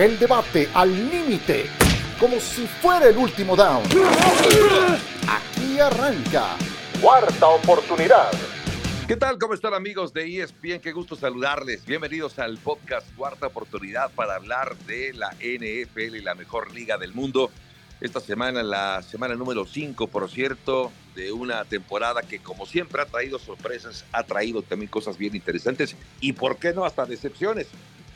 El debate al límite, como si fuera el último down. Aquí arranca. Cuarta oportunidad. ¿Qué tal? ¿Cómo están amigos de ESPN? Qué gusto saludarles. Bienvenidos al podcast Cuarta Oportunidad para hablar de la NFL y la mejor liga del mundo. Esta semana, la semana número 5, por cierto, de una temporada que como siempre ha traído sorpresas, ha traído también cosas bien interesantes y, ¿por qué no?, hasta decepciones.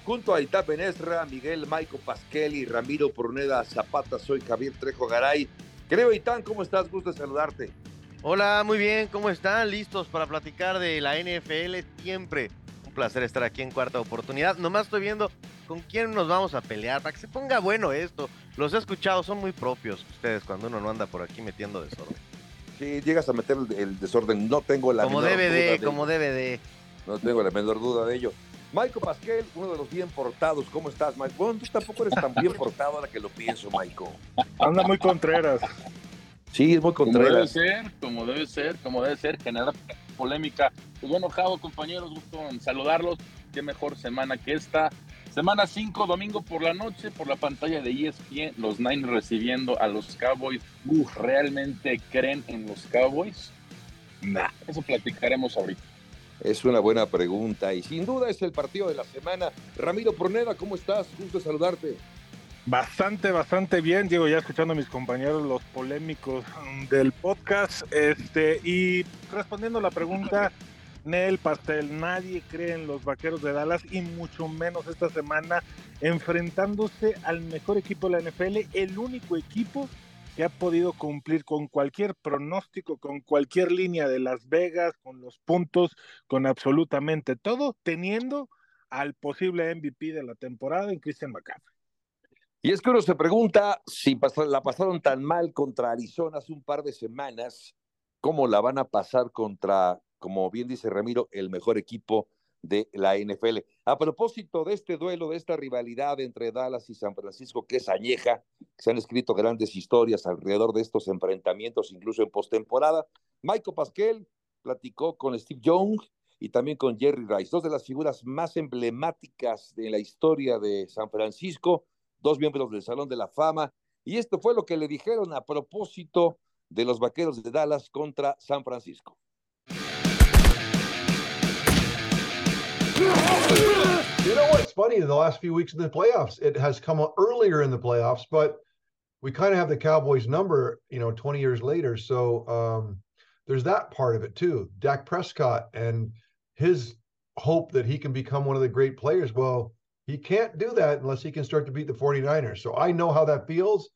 Junto a Itá Benesra, Miguel Maico Pasquel y Ramiro Pruneda Zapata, soy Javier Trejo Garay. Creo, Itán, ¿cómo estás? Gusto saludarte. Hola, muy bien, ¿cómo están? ¿Listos para platicar de la NFL? Siempre un placer estar aquí en cuarta oportunidad. Nomás estoy viendo con quién nos vamos a pelear para que se ponga bueno esto. Los he escuchado, son muy propios ustedes cuando uno no anda por aquí metiendo desorden. Sí, llegas a meter el, desorden, no tengo la como menor DVD, duda de como ello. DVD. No tengo la menor duda de ello. Maico Pasquel, uno de los bien portados. ¿Cómo estás, Mike? Bueno, tú tampoco eres tan bien portado ahora que lo pienso, Maico. Anda muy contreras. Sí, es muy Como debe contreras. ser, como debe ser, como debe ser, generar polémica. Pues bueno, enojado, compañeros, gusto en saludarlos. Qué mejor semana que esta. Semana 5, domingo por la noche, por la pantalla de ESPN, los Niners recibiendo a los Cowboys. Uf, ¿Realmente creen en los Cowboys? Nah, eso platicaremos ahorita. Es una buena pregunta y sin duda es el partido de la semana. Ramiro Pruneda, ¿cómo estás? Gusto saludarte. Bastante, bastante bien. Digo, ya escuchando a mis compañeros, los polémicos del podcast. Este, y respondiendo a la pregunta, Nel Pastel, nadie cree en los vaqueros de Dallas y mucho menos esta semana enfrentándose al mejor equipo de la NFL, el único equipo que ha podido cumplir con cualquier pronóstico, con cualquier línea de Las Vegas, con los puntos, con absolutamente todo, teniendo al posible MVP de la temporada en Christian McCaffrey. Y es que uno se pregunta si la pasaron tan mal contra Arizona hace un par de semanas, ¿cómo la van a pasar contra, como bien dice Ramiro, el mejor equipo de la NFL? A propósito de este duelo, de esta rivalidad entre Dallas y San Francisco, que es añeja, se han escrito grandes historias alrededor de estos enfrentamientos, incluso en postemporada. Michael Pasquel platicó con Steve Young y también con Jerry Rice, dos de las figuras más emblemáticas de la historia de San Francisco, dos miembros del Salón de la Fama, y esto fue lo que le dijeron a propósito de los Vaqueros de Dallas contra San Francisco. You know what's funny? In the last few weeks in the playoffs, it has come earlier in the playoffs, but we kind of have the Cowboys number, you know, 20 years later. So um, there's that part of it too. Dak Prescott and his hope that he can become one of the great players. Well, he can't do that unless he can start to beat the 49ers. So I know how that feels.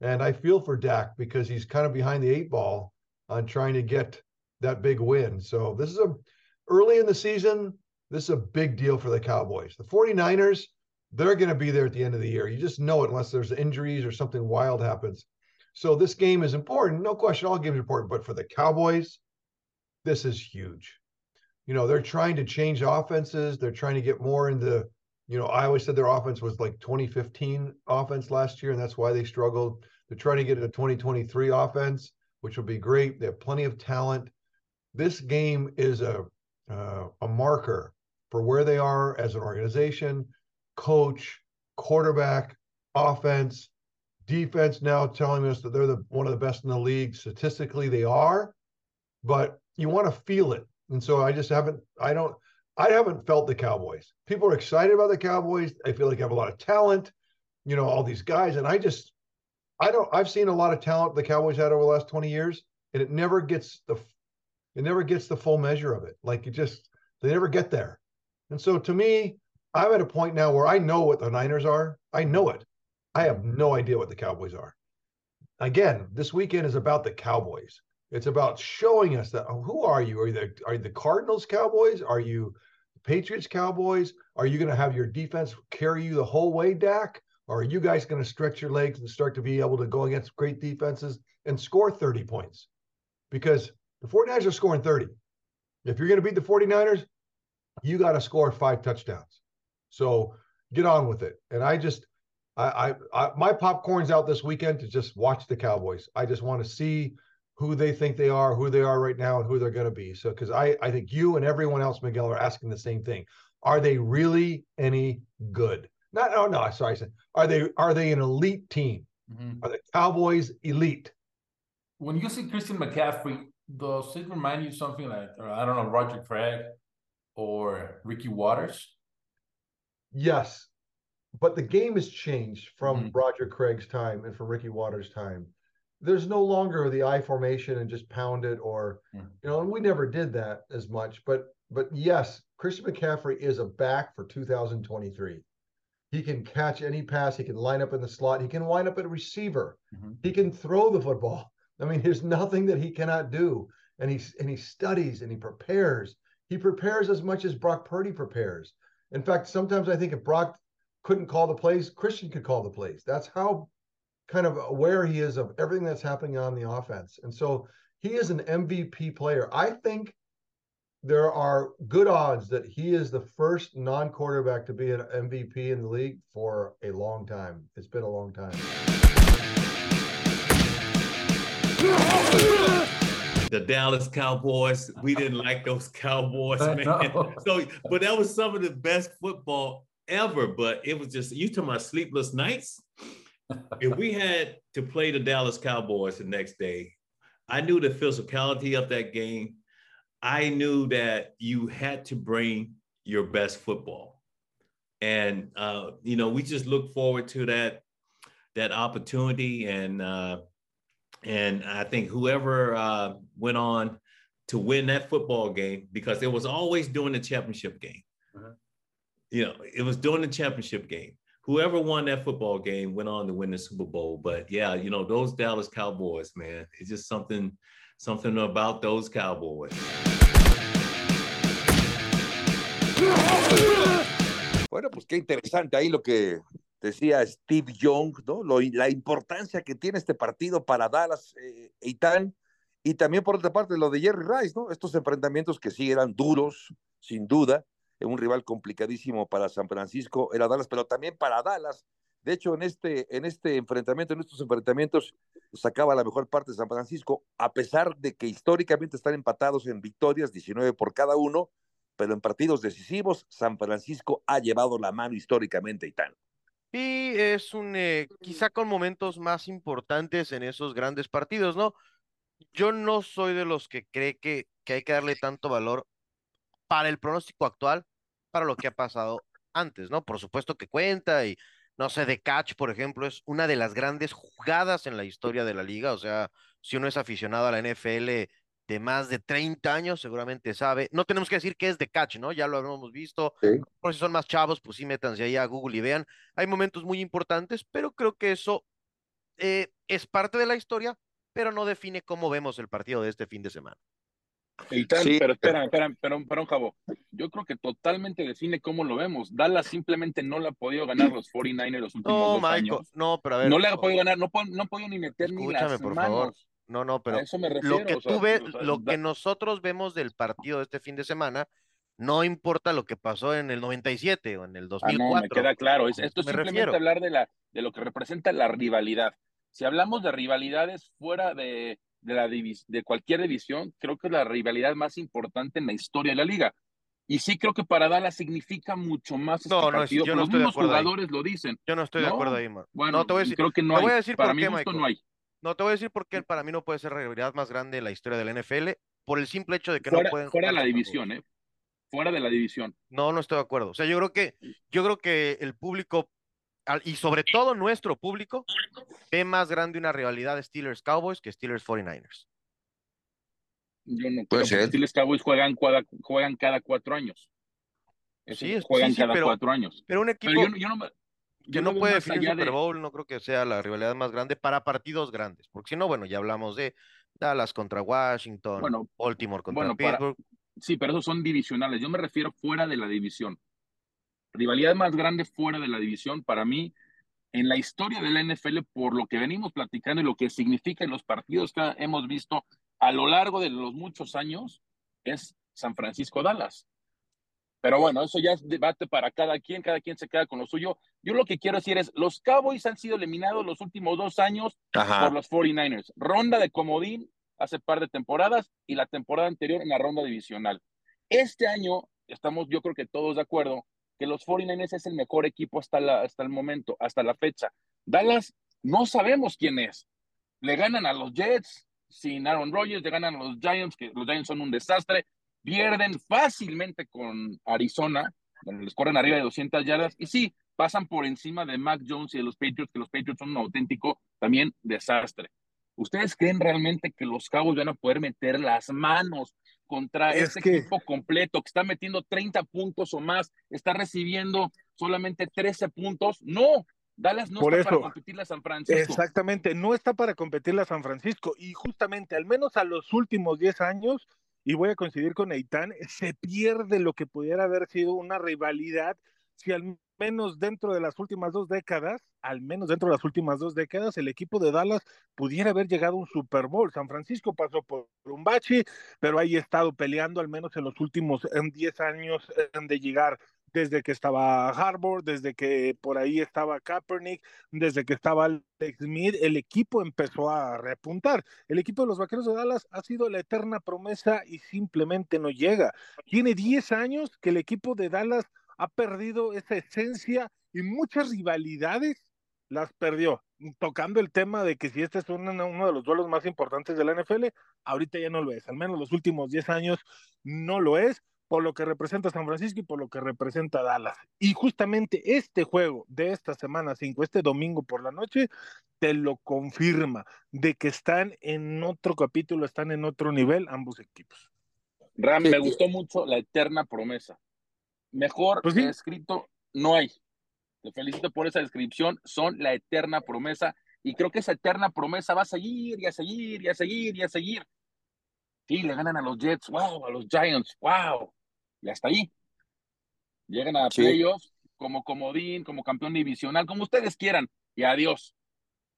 And I feel for Dak because he's kind of behind the eight ball on trying to get that big win. So this is a early in the season. This is a big deal for the Cowboys. The 49ers, they're going to be there at the end of the year. You just know it unless there's injuries or something wild happens. So this game is important. No question, all games are important. But for the Cowboys, this is huge. You know, they're trying to change offenses. They're trying to get more into, the, you know, I always said their offense was like 2015 offense last year, and that's why they struggled. They're trying to get a 2023 offense, which will be great. They have plenty of talent. This game is a uh, a marker for where they are as an organization, coach, quarterback, offense, defense. Now telling us that they're the one of the best in the league. Statistically, they are, but you want to feel it. And so I just haven't. I don't. I haven't felt the Cowboys. People are excited about the Cowboys. I feel like they have a lot of talent. You know, all these guys, and I just. I don't. I've seen a lot of talent the Cowboys had over the last twenty years, and it never gets the. It never gets the full measure of it. Like it just they never get there. And so to me, I'm at a point now where I know what the Niners are. I know it. I have no idea what the Cowboys are. Again, this weekend is about the Cowboys. It's about showing us that oh, who are you? Are you the are you the Cardinals Cowboys? Are you Patriots Cowboys? Are you going to have your defense carry you the whole way, Dak? Or are you guys going to stretch your legs and start to be able to go against great defenses and score 30 points? Because the 49ers are scoring 30. If you're going to beat the 49ers, you got to score five touchdowns. So get on with it. And I just, I, I, I, my popcorn's out this weekend to just watch the Cowboys. I just want to see who they think they are, who they are right now, and who they're going to be. So, because I, I think you and everyone else, Miguel, are asking the same thing. Are they really any good? Not no no sorry. I said are they are they an elite team? Mhm. Are the Cowboys elite? When you see Christian McCaffrey, does it remind you something like I don't know Roger Craig or Ricky Waters? Yes, but the game has changed from Mhm. Roger Craig's time and from Ricky Waters' time. There's no longer the I formation and just pound it, or Mhm. you know, and we never did that as much. But but yes, Christian McCaffrey is a back for 2023. He can catch any pass. He can line up in the slot. He can line up at receiver. Mhm. He can throw the football. I mean, there's nothing that he cannot do. And he and he studies and he prepares. He prepares as much as Brock Purdy prepares. In fact, sometimes I think if Brock couldn't call the plays, Christian could call the plays. That's how kind of aware he is of everything that's happening on the offense. And so he is an MVP player. I think there are good odds that he is the first non-quarterback to be an MVP in the league for a long time. It's been a long time. the Dallas Cowboys. We didn't like those Cowboys, man. So, but that was some of the best football ever. But it was just you talking about sleepless nights. if we had to play the Dallas Cowboys the next day, I knew the physicality of that game. I knew that you had to bring your best football, and uh, you know we just look forward to that that opportunity and. Uh, and I think whoever uh, went on to win that football game, because it was always during the championship game. Mhm. You know, it was during the championship game. Whoever won that football game went on to win the Super Bowl. But yeah, you know, those Dallas Cowboys, man, it's just something, something about those Cowboys. Bueno, pues qué interesante ahí lo que decía Steve Young, ¿no? Lo- la importancia que tiene este partido para Dallas eh, y tal. Y también por otra parte lo de Jerry Rice, ¿no? Estos enfrentamientos que sí eran duros, sin duda. eh, Un rival complicadísimo para San Francisco era Dallas, pero también para Dallas. De hecho, en este, en este enfrentamiento, en estos enfrentamientos, sacaba la mejor parte de San Francisco, a pesar de que históricamente están empatados en victorias, 19 por cada uno, pero en partidos decisivos, San Francisco ha llevado la mano históricamente tal. Y es un, eh, quizá con momentos más importantes en esos grandes partidos, ¿no? Yo no soy de los que cree que, que hay que darle tanto valor para el pronóstico actual, para lo que ha pasado antes, ¿no? Por supuesto que cuenta y, no sé, de Catch, por ejemplo, es una de las grandes jugadas en la historia de la liga, o sea, si uno es aficionado a la NFL de más de 30 años, seguramente sabe, no tenemos que decir que es de Catch, ¿no? Ya lo hemos visto, Sí. por si son más chavos, pues sí, métanse ahí a Google y vean, hay momentos muy importantes, pero creo que eso eh, es parte de la historia, pero no define cómo vemos el partido de este fin de semana. Y tal, Sí. pero espera, espera, pero, pero, Javo, yo creo que totalmente define cómo lo vemos. Dallas simplemente no la ha podido ganar los 49ers los últimos No, dos Michael, años. no, pero a ver. No le ha podido ganar, no, no ha podido ni meter ni Escúchame, las por manos. favor. No, no, pero a eso me refiero. lo que o sea, tú ves, o sea, lo da- que nosotros vemos del partido de este fin de semana, no importa lo que pasó en el 97 o en el Ah, 2004. no, me queda claro. Esto es me simplemente refiero. hablar de, la, de lo que representa la rivalidad. Si hablamos de rivalidades fuera de, de, la de cualquier división, creo que es la rivalidad más importante en la historia de la liga. Y sí creo que para Dallas significa mucho más este No, no, yo no Los estoy de mismos ahí. jugadores lo dicen. Yo no estoy de No, acuerdo ahí, man. Bueno, no, te voy a decir, creo que no te hay. voy a decir para por mi qué, gusto no hay. no te voy a decir por qué para mí no puede ser la rivalidad más grande de la historia de la NFL, por el simple hecho de que Fuera, no pueden fuera de la división. ¿eh? Fuera de la división. No, no estoy de acuerdo. O sea, yo creo que, yo creo que el público, y sobre todo nuestro público, ve más grande una rivalidad de Steelers-Cowboys que Steelers-49ers. Yo no creo ser. los Steelers Cowboys juegan cada, juegan cada cuatro años. Esos Sí, es- juegan sí, sí, cada pero- cuatro años. Pero un equipo Pero yo, no- yo no me- que no puede definir Super de- Bowl, no creo que sea la rivalidad más grande para partidos grandes, porque si no, bueno, ya hablamos de Dallas contra Washington, Bueno, Baltimore contra bueno, para- Pittsburgh. Sí, pero esos son divisionales. Yo me refiero fuera de la división. Rivalidad más grande fuera de la división para mí en la historia de la NFL por lo que venimos platicando y lo que significa en los partidos que hemos visto a lo largo de los muchos años es San Francisco Dallas. Pero bueno, eso ya es debate para cada quien, cada quien se queda con lo suyo. Yo lo que quiero decir es, los Cowboys han sido eliminados los últimos dos años por los 49ers. Ronda de comodín hace par de temporadas y la temporada anterior en la ronda divisional. Este año estamos, yo creo que todos de acuerdo, que los 49ers es el mejor equipo hasta, la, hasta el momento, hasta la fecha. Dallas, no sabemos quién es. Le ganan a los Jets sin Aaron Rodgers, le ganan a los Giants, que los Giants son un desastre. Pierden fácilmente con Arizona, donde les corren arriba de 200 yardas. Y sí, pasan por encima de Mac Jones y de los Patriots, que los Patriots son un auténtico también desastre. ¿Ustedes creen realmente que los Cowboys van a poder meter las manos contra este equipo completo que está metiendo 30 puntos o más, está recibiendo solamente 13 puntos? No, Dallas no está para competirle a San Francisco. Exactamente, no está para competirle a San Francisco. Y justamente, al menos a los últimos 10 años, y voy a coincidir con Eitan, se pierde lo que pudiera haber sido una rivalidad si al menos dentro de las últimas dos décadas, al menos dentro de las últimas dos décadas, el equipo de Dallas pudiera haber llegado a un Super Bowl. San Francisco pasó por un bache, pero ahí ha estado peleando al menos en los últimos 10 años de llegar desde que estaba Harbour, desde que por ahí estaba Kaepernick, desde que estaba Alex Smith, el equipo empezó a repuntar. El equipo de los Vaqueros de Dallas ha sido la eterna promesa y simplemente no llega. Tiene 10 años que el equipo de Dallas ha perdido esa esencia y muchas rivalidades las perdió. Tocando el tema de que si este es uno, de los duelos más importantes de la NFL, ahorita ya no lo es. Al menos los últimos 10 años no lo es, por lo que representa San Francisco y por lo que representa Dallas. Y justamente este juego de esta semana 5, este domingo por la noche, te lo confirma de que están en otro capítulo, están en otro nivel ambos equipos. Ram, me gustó mucho la eterna promesa. Mejor pues escrito no hay. Te felicito por esa descripción. Son la eterna promesa. Y creo que esa eterna promesa va a seguir y a seguir y a seguir y a seguir. Sí, le ganan a los Jets, wow, a los Giants, wow. Y hasta ahí. Llegan a playoffs como comodín, como campeón divisional, como ustedes quieran. Y adiós.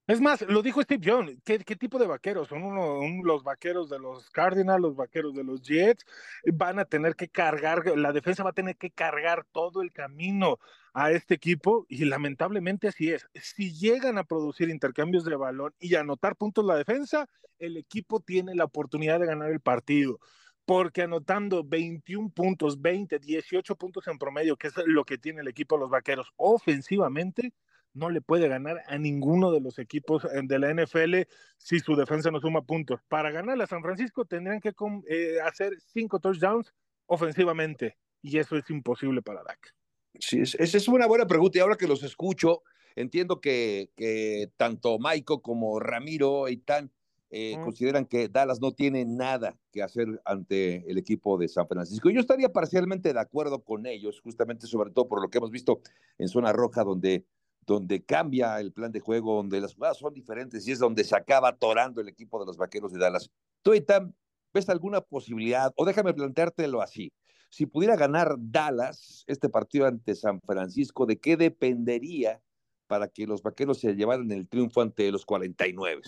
Es más, lo dijo Steve Young, ¿qué, tipo de vaqueros? Son uno, los vaqueros de los Cardinals, los vaqueros de los Jets, van a tener que cargar, la defensa va a tener que cargar todo el camino a este equipo y lamentablemente así es. Si llegan a producir intercambios de balón y anotar puntos la defensa, el equipo tiene la oportunidad de ganar el partido porque anotando 21 puntos, 20, 18 puntos en promedio, que es lo que tiene el equipo de los Vaqueros ofensivamente, no le puede ganar a ninguno de los equipos eh, de la NFL si su defensa no suma puntos. Para ganar a San Francisco tendrían que eh, hacer cinco touchdowns ofensivamente y eso es imposible para Dak. Sí, esa es una buena pregunta y ahora que los escucho, entiendo que, que tanto Maiko como Ramiro y Tan eh, consideran que Dallas no tiene nada que hacer ante el equipo de San Francisco. Yo estaría parcialmente de acuerdo con ellos, justamente sobre todo por lo que hemos visto en zona roja, donde donde cambia el plan de juego, donde las jugadas son diferentes y es donde se acaba atorando el equipo de los Vaqueros de Dallas. ¿Tú, Itam, ves alguna posibilidad? O déjame planteártelo así. Si pudiera ganar Dallas este partido ante San Francisco, ¿de qué dependería para que los Vaqueros se llevaran el triunfo ante los 49?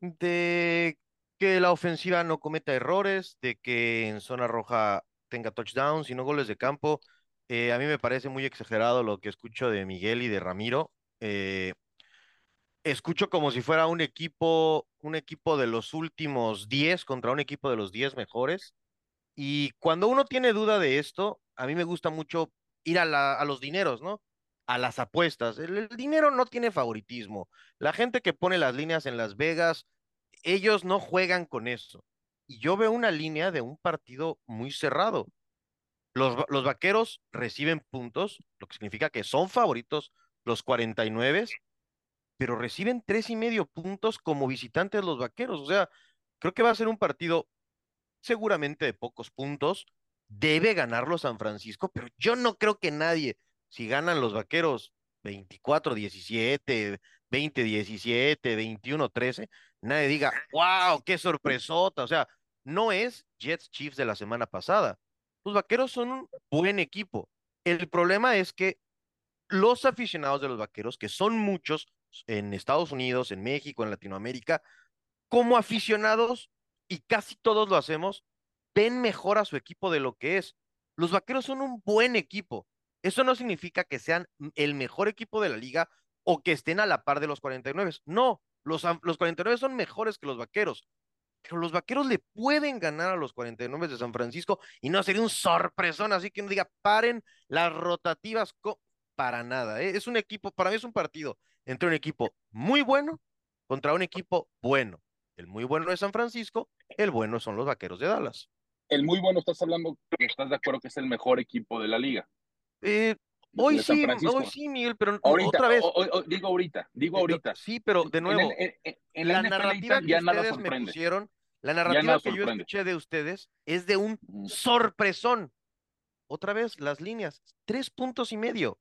De que la ofensiva no cometa errores, de que en zona roja tenga touchdowns y no goles de campo, eh, a mí me parece muy exagerado lo que escucho de Miguel y de Ramiro. Eh, escucho como si fuera un equipo, un equipo de los últimos 10 contra un equipo de los 10 mejores. Y cuando uno tiene duda de esto, a mí me gusta mucho ir a, los dineros, ¿no? A las apuestas. el, dinero no tiene favoritismo. La gente que pone las líneas en Las Vegas, ellos no juegan con eso. Y yo veo una línea de un partido muy cerrado. Los, vaqueros reciben puntos, lo que significa que son favoritos los 49, pero reciben tres y medio puntos como visitantes los vaqueros. O sea, creo que va a ser un partido seguramente de pocos puntos. Debe ganarlo San Francisco, pero yo no creo que nadie, si ganan los vaqueros 24-17, 20-17, 21-13, nadie diga, wow, qué sorpresota. O sea, no es Jets Chiefs de la semana pasada los vaqueros son un buen equipo. El problema es que los aficionados de los vaqueros, que son muchos en Estados Unidos, en México, en Latinoamérica, como aficionados, y casi todos lo hacemos, ven mejor a su equipo de lo que es. Los vaqueros son un buen equipo. Eso no significa que sean el mejor equipo de la liga o que estén a la par de los 49. No, los, los 49 son mejores que los vaqueros. Pero los vaqueros le pueden ganar a los 49 de San Francisco y no sería un sorpresón, así que no diga, paren las rotativas para nada. ¿eh? Es un equipo, para mí es un partido entre un equipo muy bueno contra un equipo bueno. El muy bueno de San Francisco, el bueno son los vaqueros de Dallas. El muy bueno, estás hablando que estás de acuerdo que es el mejor equipo de la liga. Eh, hoy sí, hoy sí, Miguel, pero otra vez. digo ahorita, digo ahorita. Sí, pero de nuevo, en, la, narrativa que ustedes me pusieron, la narrativa que yo escuché de ustedes es de un sorpresón. Otra vez, las líneas, tres puntos y medio.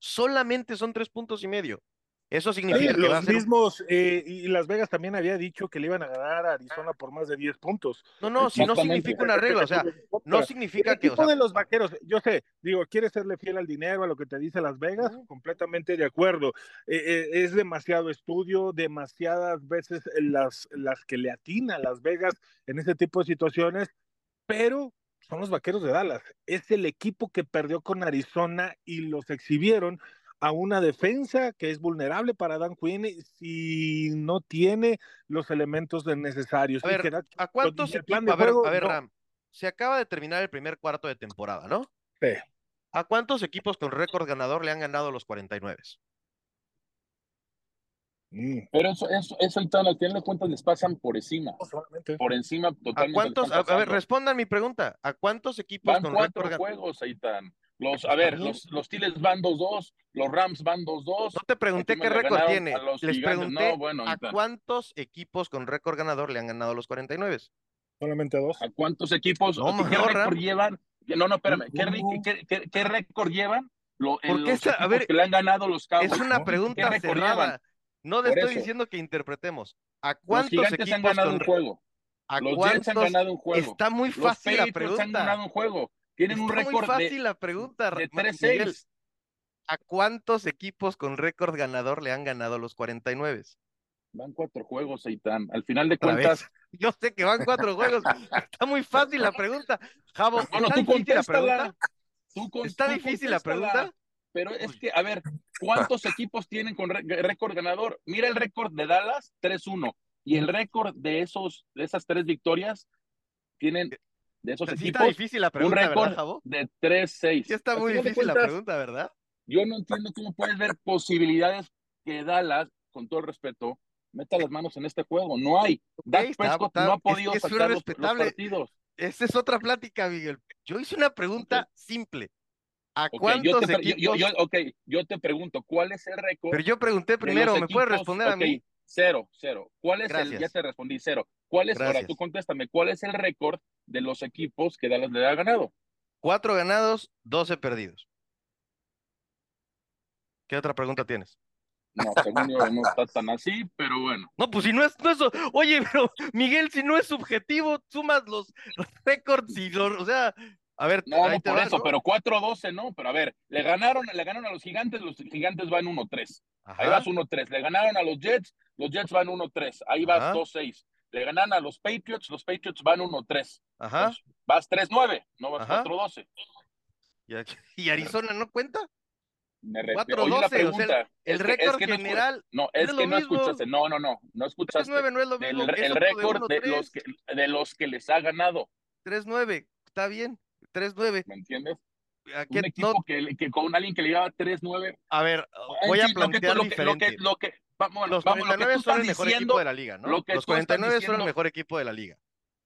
Solamente son tres puntos y medio. Eso significa que los mismos, eh, y Las Vegas también había dicho que le iban a ganar a Arizona por más de 10 puntos. No, no, si no significa una regla, o sea, no significa que. O de los vaqueros, yo sé, digo, quiere serle fiel al dinero, a lo que te dice Las Vegas, completamente de acuerdo. Eh, eh, es demasiado estudio, demasiadas veces las, las que le atina a Las Vegas en ese tipo de situaciones, pero son los vaqueros de Dallas. Es el equipo que perdió con Arizona y los exhibieron a una defensa que es vulnerable para Dan Quinn si no tiene los elementos necesarios. A ver, ¿a cuántos equipos? A ver, a ver Ram, se acaba de terminar el primer cuarto de temporada, ¿no? Sí. ¿A cuántos equipos con récord ganador le han ganado los 49? Mm. Pero eso, eso, eso al final de cuentas les pasan por encima. Por encima totalmente. ¿A cuántos? A, ver, respondan mi pregunta. ¿A cuántos equipos Van con cuatro juegos, Aitan. Los, a ver, los, los Tiles van 2-2, los Rams van 2-2. No te pregunté qué récord tiene. Les pregunté a cuántos equipos con récord ganador le han ganado los 49. Solamente dos. ¿A cuántos equipos? ¿Qué récord llevan? No, no, espérame. ¿Qué, qué, qué, récord llevan? Lo, los a ver, que le han ganado los Cowboys. Es una pregunta cerrada. No le estoy diciendo que interpretemos. ¿A cuántos equipos han ganado un juego? ¿A los Jets han ganado un juego. Está muy fácil la pregunta. han ganado un juego. Tienen un récord fácil la pregunta, de 3-6. ¿A cuántos equipos con récord ganador le han ganado los 49? Van cuatro juegos, Eitan. Al final de cuentas. Yo sé que van cuatro juegos. Está muy fácil la pregunta. Javo, bueno, ¿está difícil la pregunta? ¿Está difícil la pregunta? Pero es que, a ver, ¿cuántos equipos tienen con récord ganador? Mira el récord de Dallas, 3-1. Y el récord de esos, de esas tres victorias, tienen de esos equipos. Está difícil la pregunta, un récord de 3-6. Sí, está muy difícil la pregunta, ¿verdad? Yo no entiendo cómo puedes ver posibilidades que Dallas, con todo el respeto, meta las manos en este juego. No hay. Okay, Dak no ha podido es sacar los, partidos. Esa es otra plática, Miguel. Yo hice una pregunta simple. ¿A cuántos yo equipos? Yo, ok, yo te pregunto, ¿cuál es el récord? Pero yo pregunté primero, ¿me puedes responder a mí? Cero, cero. ¿Cuál es el? Ya te respondí, cero. ¿Cuál es? Ahora tú contéstame, ¿cuál es el récord de los equipos que Dallas le ha ganado? Cuatro ganados, doce perdidos. ¿Qué otra pregunta tienes? No, según yo no está tan así, pero bueno. No, pues si no es, no es, oye, pero Miguel, si no es subjetivo, sumas los récords y los, o sea, a ver, no, no por eso, pero 4-12 no, pero a ver, le ganaron, le ganaron a los gigantes, los gigantes van 1-3. Ahí vas 1-3. Le ganaron a los Jets, los Jets van 1-3. Ahí vas 2-6. Le ganan a los Patriots, los Patriots van 1-3. Ajá. vas 3-9, no vas 4-12. ¿Y Arizona no cuenta? Me 4-12, o sea, el récord general. No, es, que no escuchaste. No, no, no. No escuchaste. 3-9 no es lo mismo. El, el récord de, de, los que, de los que les ha ganado. 3-9, está bien. 3-9. ¿Me entiendes? Un equipo no... que, que, con alguien que le lleva 3-9. A ver, voy a plantear lo que, diferente. Lo que, vamos, los 49 son el mejor diciendo, equipo de la liga, ¿no? Los 49 son el mejor equipo de la liga.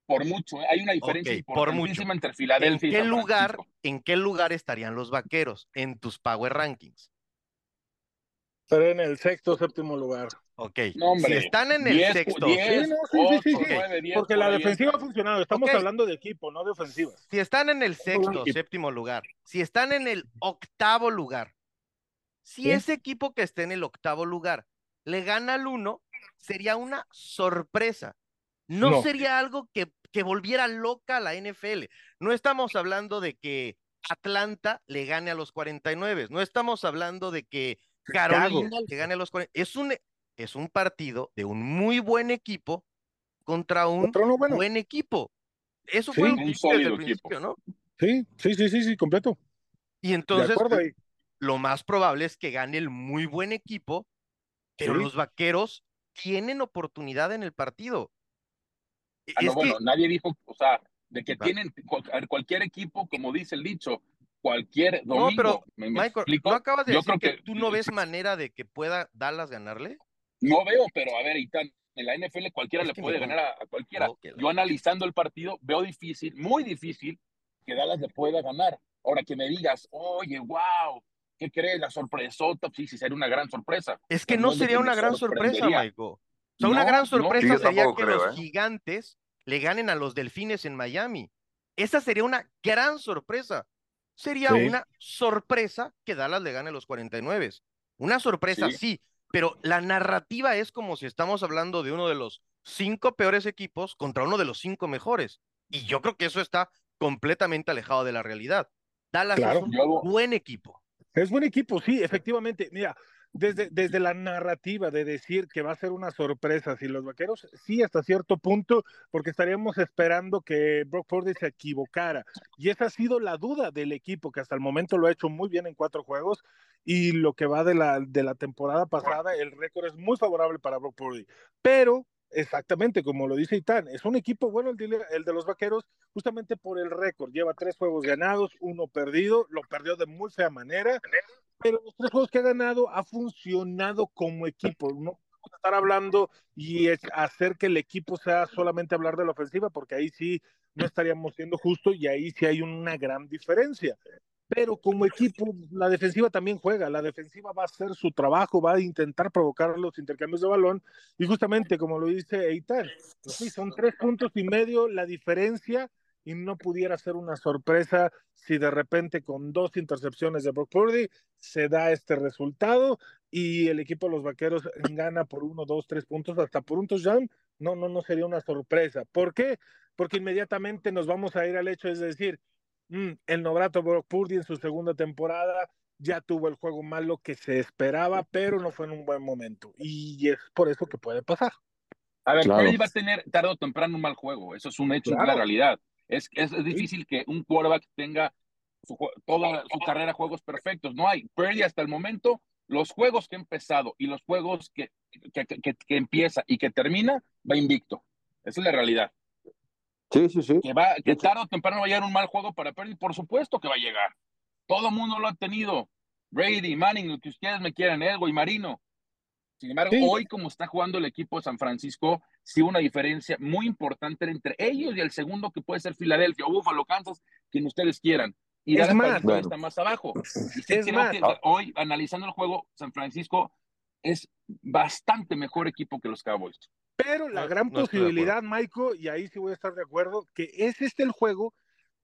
Por mucho, ¿eh? hay una diferencia okay, por mucho. entre Filadelfia ¿En qué lugar, ¿En qué lugar estarían los vaqueros en tus Power Rankings? Estaré en el sexto, séptimo lugar. Ok. No, si están en el diez, sexto. Diez, sí, sí, sí, sí, okay. Porque la defensiva ha funcionado. Estamos okay. hablando de equipo, no de ofensiva. Si están en el sexto, séptimo lugar, si están en el octavo lugar, si ¿Sí? ese equipo que esté en el octavo lugar le gana al uno, sería una sorpresa. No, no. sería algo que, que volviera loca a la NFL. No estamos hablando de que Atlanta le gane a los 49. No estamos hablando de que Carolina le gane a los 40. Es un, es un partido de un muy buen equipo contra un no bueno. buen equipo. Eso sí, fue un desde el principio, ¿no? Sí, sí, sí, sí, sí, completo. Y entonces, lo más probable es que gane el muy buen equipo, pero sí. los vaqueros tienen oportunidad en el partido. Ah, no, es bueno, que- nadie dijo, o sea, de que tienen cualquier equipo, como dice el dicho, cualquier No, domingo. pero, ¿me, me Michael, explico? ¿no acabas de Yo decir creo que, tú no ves manera de que pueda Dallas ganarle? No veo, pero a ver, Itán, en la NFL cualquiera Es le puede ganar a, a cualquiera. Yo analizando el partido veo difícil, muy difícil, que Dallas le pueda ganar. Ahora que me digas, oye, wow, ¿qué crees? La sorpresota, sí, sí, sería una gran sorpresa. Es que no sería una gran sorpresa. Michael. O sea, una gran sorpresa sería que creo, los ¿eh? gigantes le ganen a los delfines en Miami. Esa sería una gran sorpresa. Sería Sí. una sorpresa que Dallas le gane a los 49. Una sorpresa, Sí. sí, pero la narrativa es como si estamos hablando de uno de los cinco peores equipos contra uno de los cinco mejores. Y yo creo que eso está completamente alejado de la realidad. Dallas Claro. es un Yo buen equipo. Es buen equipo, sí, efectivamente. Mira, desde, desde la narrativa de decir que va a ser una sorpresa si los vaqueros, sí, hasta cierto punto, porque estaríamos esperando que Brock Purdy se equivocara. Y esa ha sido la duda del equipo, que hasta el momento lo ha hecho muy bien en cuatro juegos. Y lo que va de la, de la temporada pasada, el récord es muy favorable para Brock Purdy. Pero, exactamente como lo dice Itán, es un equipo bueno el de, el de los vaqueros, justamente por el récord. Lleva tres juegos ganados, uno perdido, lo perdió de muy fea manera pero los tres juegos que ha ganado ha funcionado como equipo. No podemos estar hablando y hacer que el equipo sea solamente hablar de la ofensiva, porque ahí sí no estaríamos siendo justos y ahí sí hay una gran diferencia. Pero como equipo, la defensiva también juega. La defensiva va a hacer su trabajo, va a intentar provocar los intercambios de balón. Y justamente, como lo dice Eitan, pues son tres puntos y medio la diferencia y no pudiera ser una sorpresa si de repente con dos intercepciones de Brock Purdy se da este resultado y el equipo de los vaqueros gana por uno, dos, tres puntos, hasta por un touchdown, no, no, no sería una sorpresa. ¿Por qué? Porque inmediatamente nos vamos a ir al hecho, es decir, mm, el novato Brock Purdy en su segunda temporada ya tuvo el juego malo que se esperaba, pero no fue en un buen momento. Y es por eso que puede pasar. A ver, Claro. Purdy va a tener tarde o temprano un mal juego. Eso es un hecho, es Claro. la realidad. Es, es, es difícil que un quarterback tenga su toda su carrera juegos perfectos. No hay. Purdy hasta el momento, los juegos que ha empezado y los juegos que, que, que, que empieza y que termina, va invicto. Esa es la realidad. Sí, sí, sí. Que, va, que tarde o temprano va a llegar un mal juego para Purdy, por supuesto que va a llegar. Todo el mundo lo ha tenido. Brady, Manning, lo que ustedes me quieran, Elgo y Marino. Sin embargo, Sí. hoy como está jugando el equipo de San Francisco, sí una diferencia muy importante entre ellos y el segundo que puede ser Filadelfia o Buffalo, Kansas, quien ustedes quieran. Y Es más, bueno. está más abajo. Y sí Es creo más. que hoy, analizando el juego, San Francisco es bastante mejor equipo que los Cowboys. Pero la No- gran no posibilidad, Michael, y ahí sí voy a estar de acuerdo, que es este el juego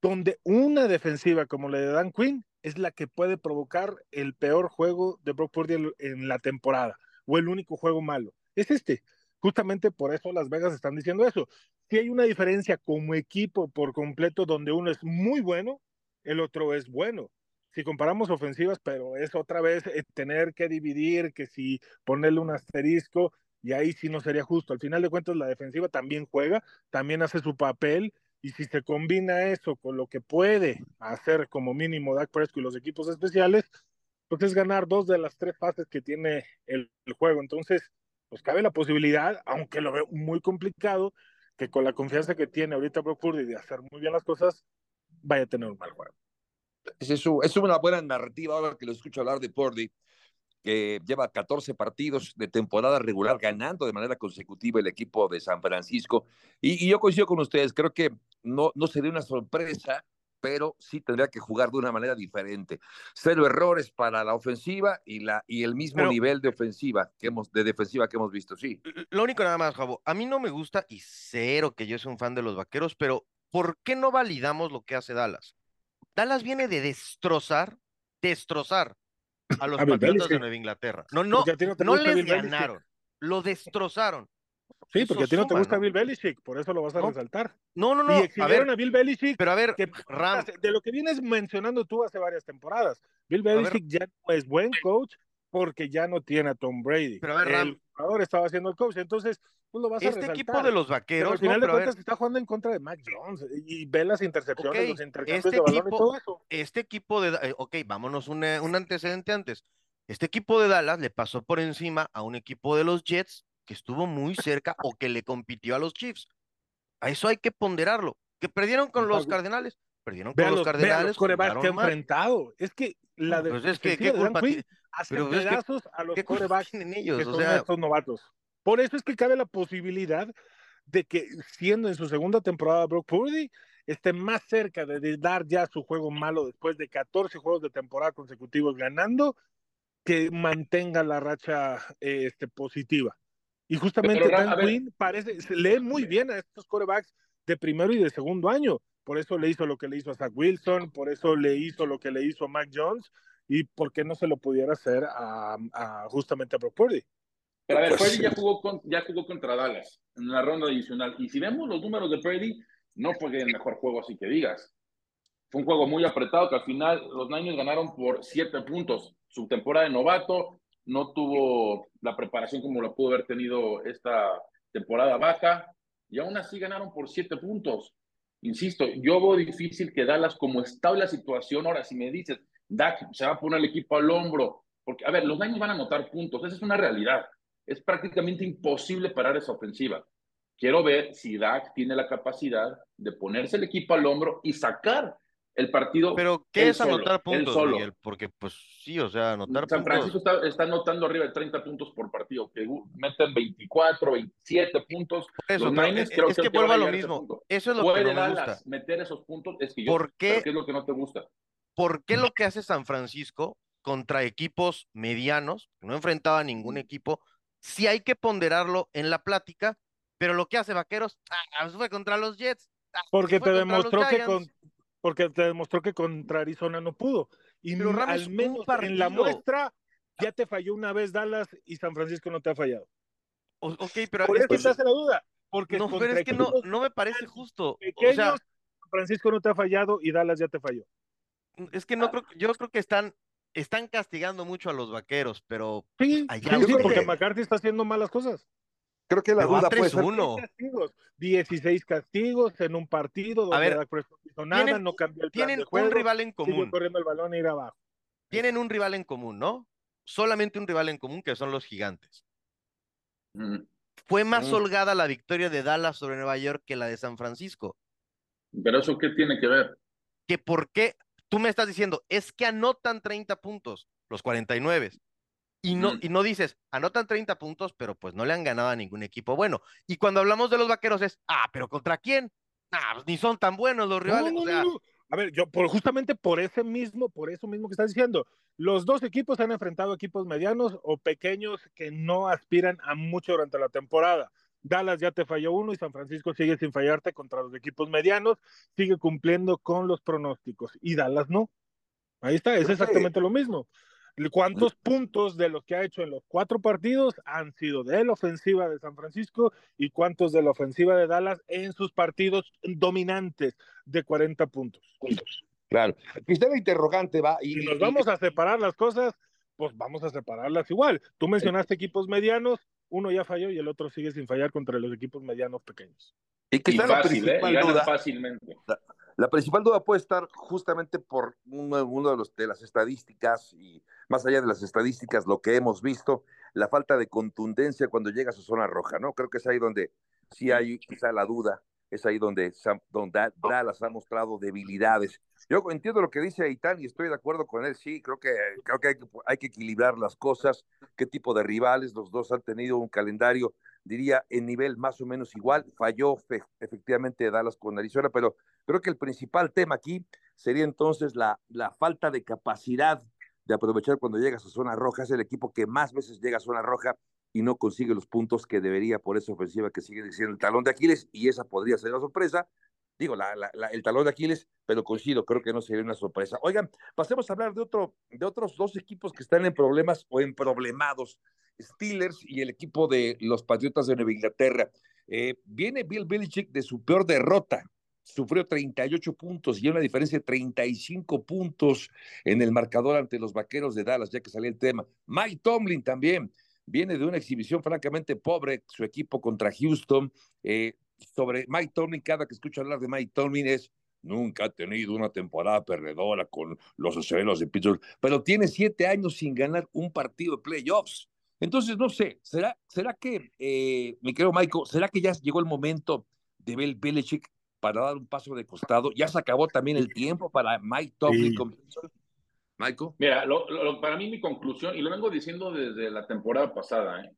donde una defensiva como la de Dan Quinn es la que puede provocar el peor juego de Brock Purdy en la temporada, o el único juego malo. Es este. Justamente por eso Las Vegas están diciendo eso. Si hay una diferencia como equipo por completo donde uno es muy bueno, el otro es bueno. Si comparamos ofensivas, pero es otra vez eh, tener que dividir, que si ponerle un asterisco, y ahí sí no sería justo. Al final de cuentas, la defensiva también juega, también hace su papel, y si se combina eso con lo que puede hacer como mínimo Dak Prescott y los equipos especiales, pues es ganar dos de las tres fases que tiene el, el juego. Entonces, pues cabe la posibilidad, aunque lo veo muy complicado, que con la confianza que tiene ahorita Brock de hacer muy bien las cosas, vaya a tener un mal juego. Es, eso- es una buena narrativa ahora que lo escucho hablar de Purdy, que lleva 14 partidos de temporada regular ganando de manera consecutiva el equipo de San Francisco. Y, y yo coincido con ustedes, creo que no, no sería una sorpresa, pero sí tendría que jugar de una manera diferente. Cero errores para la ofensiva y, la, y el mismo Pero- nivel de ofensiva que hemos, de defensiva que hemos visto, sí. Lo único nada más, Javo, a mí no me gusta y cero que yo soy un fan de los vaqueros, pero ¿por qué no validamos lo que hace Dallas? Dallas viene de destrozar, destrozar a los A Patriotas de. Nueva Inglaterra. No, no, no les ganaron, lo destrozaron. Sí, porque a ti no te gusta ¿no? Bill Belichick, por eso lo vas a No, resaltar. No, no, y no, a exhibieron ver, a Bill Belichick pero a ver, que Ram, de lo que vienes mencionando tú hace varias temporadas. Bill. Belichick ya no es buen coach porque ya no tiene a Tom Brady. Pero a ver, Ram. el jugador estaba haciendo el coach, entonces tú lo vas a este resaltar. equipo de los Pero vaqueros, al final no, de pero a ver, cuentas está jugando en contra de Mac Jones y ve las intercepciones, Ok, los intercambios este de balón equipo- y todo eso. este equipo de, eh, ok, vámonos un, un antecedente antes. Este equipo de Dallas le pasó por encima a un equipo de los Jets que estuvo muy cerca o que le compitió a los Chiefs. A eso hay que ponderarlo. Que perdieron con los Cardenales, perdieron con Vean los Cardenales. los que enfrentado. Es que la de, Pues es que, defensiva ¿qué culpa Quinn tiene? hace Pero es que, a los ¿Qué culpa corebacks tienen que ellos? O son sea, estos novatos. Por eso es que cabe la posibilidad de que siendo en su segunda temporada Brock Purdy esté más cerca de, de dar ya su juego malo después de 14 juegos de temporada consecutivos ganando que mantenga la racha eh, este, positiva. Y justamente Pero, Dan. Quinn parece, se lee muy bien a estos corebacks de primero y de segundo año. Por eso le hizo lo que le hizo a Zach Wilson, por eso le hizo lo que le hizo a Mac Jones, y por qué no se lo pudiera hacer a, a justamente a Brock Purdy. Pero a ver, Pues Purdy ya jugó, con, ya jugó contra Dallas en la ronda adicional. Y si vemos los números de Purdy, no fue el mejor juego, así que digas. Fue un juego muy apretado que al final los Niners ganaron por siete puntos. Su temporada de novato no tuvo la preparación como lo pudo haber tenido esta temporada baja y aún así ganaron por siete puntos. Insisto, yo veo difícil que Dallas, como está la situación, ahora si me dices, Dak se va a poner el equipo al hombro, porque, a ver, los Niners van a anotar puntos, esa es una realidad. Es prácticamente imposible parar esa ofensiva. Quiero ver si Dak tiene la capacidad de ponerse el equipo al hombro y sacar el partido. Pero, ¿qué es solo, anotar puntos, solo. Miguel? Porque, pues sí, o sea, anotar San puntos. Francisco está, está anotando arriba de 30 puntos por partido, que meten 24, 27 puntos. Eso, Los Niners es- creo es que que te van vuelvo a a lo mismo. Eso es lo que Puede no me gusta. meter esos puntos, es que yo, ¿Por qué? pero ¿qué es lo que no te gusta? ¿Por qué lo que hace San Francisco contra equipos medianos, que no enfrentaba a ningún equipo, sí hay que ponderarlo en la plática, pero lo que hace Vaqueros, ah, fue contra los Jets. ah, Porque te demostró que con. Porque te demostró que contra Arizona no pudo. Y Pero, Ramos, al menos en la muestra ya te falló una vez Dallas y San Francisco no te ha fallado. O- ok, pero Por es eso que, te hace la duda. Porque no, pero es que no, no me parece justo. O sea, San Francisco no te ha fallado y Dallas ya te falló. es que no creo, yo creo que están, están castigando mucho a los vaqueros, pero Sí, allá sí, porque McCarthy está haciendo malas cosas. Creo que la Pero duda puede ser 3-1. castigos, 16 castigos en un partido donde A ver, Dak Prescott no hizo nada, tienen- no cambió el plan tienen de juego, un rival en común. corriendo el balón e ir abajo. Tienen un rival en común, ¿no? Solamente un rival en común que son los gigantes. Mm. Fue más Mm. holgada la victoria de Dallas sobre Nueva York que la de San Francisco. Pero eso qué tiene que ver? Que por qué, tú me estás diciendo, es que anotan 30 puntos, los 49. Y no, Mm. y no dices, anotan 30 puntos, pero pues no le han ganado a ningún equipo bueno. Y cuando hablamos de los vaqueros es, ah, pero ¿contra quién? Ah, pues ni son tan buenos los rivales. No, o no, sea, no, no. A ver, yo por, justamente por ese mismo, por eso mismo que estás diciendo, los dos equipos han enfrentado equipos medianos o pequeños que no aspiran a mucho durante la temporada. Dallas ya te falló uno y San Francisco sigue sin fallarte contra los equipos medianos, sigue cumpliendo con los pronósticos y Dallas no. Ahí está, es exactamente lo mismo. ¿Cuántos puntos de los que ha hecho en los cuatro partidos han sido de la ofensiva de San Francisco y cuántos de la ofensiva de Dallas en sus partidos dominantes de 40 puntos? Claro. Está la interrogante, va. Y, Si nos y- vamos a separar las cosas, pues vamos a separarlas igual. Tú mencionaste equipos medianos, uno ya falló y el otro sigue sin fallar contra los equipos medianos pequeños. y que Y la fácil, ¿eh? Duda. fácilmente. La principal duda puede estar justamente por uno, de, los, de las estadísticas y más allá de las estadísticas, lo que hemos visto, la falta de contundencia cuando llega a su zona roja, ¿no? Creo que es ahí donde sí hay quizá la duda, es ahí donde, donde Dallas ha mostrado debilidades. Yo entiendo lo que dice Aitán y estoy de acuerdo con él, sí, creo que, creo hay, que hay que equilibrar las cosas, qué tipo de rivales, los dos han tenido un calendario diría, en nivel más o menos igual. Falló fe- efectivamente Dallas con Arizona, pero creo que el principal tema aquí sería entonces la, la falta de capacidad de aprovechar cuando llegas a zona roja. Es el equipo que más veces llega a zona roja y no consigue los puntos que debería por esa ofensiva que sigue diciendo el talón de Aquiles, y esa podría ser la sorpresa. Digo, la, la, la, el talón de Aquiles, pero coincido, creo que no sería una sorpresa. Oigan, pasemos a hablar de, otro, de otros dos equipos que están en problemas o en problemados. Steelers y el equipo de los Patriotas de Nueva Inglaterra. Eh, viene Bill Belichick de su peor derrota. Sufrió 38 puntos y una diferencia de 35 puntos en el marcador ante los vaqueros de Dallas, ya que salió el tema. Mike Tomlin también viene de una exhibición francamente pobre, su equipo contra Houston. Eh, sobre Mike Tomlin, cada que escucho hablar de Mike Tomlin es nunca ha tenido una temporada perdedora con los acereros de Pittsburgh, pero tiene siete años sin ganar un partido de playoffs. Entonces, no sé, ¿será, será que, eh, mi querido Michael, será que ya llegó el momento de Bill Belichick para dar un paso de costado. Ya se acabó también el tiempo para Mike Tomlin. Michael. Mira, para mí mi conclusión, y lo vengo diciendo desde la temporada pasada, ¿eh?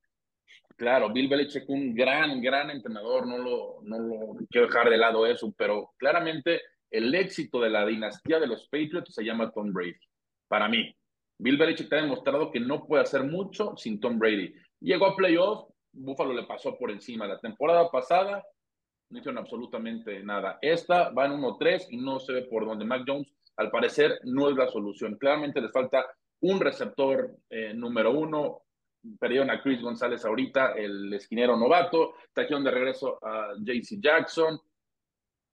Claro, Bill Belichick un gran, gran entrenador, no lo, no lo quiero dejar de lado eso, pero claramente el éxito de la dinastía de los Patriots se llama Tom Brady, para mí. Bill Belichick ha demostrado que no puede hacer mucho sin Tom Brady. Llegó a playoffs, Buffalo le pasó por encima. La temporada pasada no hicieron absolutamente nada. Esta va en 1-3 y no se ve por dónde. Mac Jones al parecer no es la solución. Claramente les falta un receptor eh, número uno. Perdieron a Chris González ahorita, el esquinero novato. Trajeron de regreso a JC Jackson.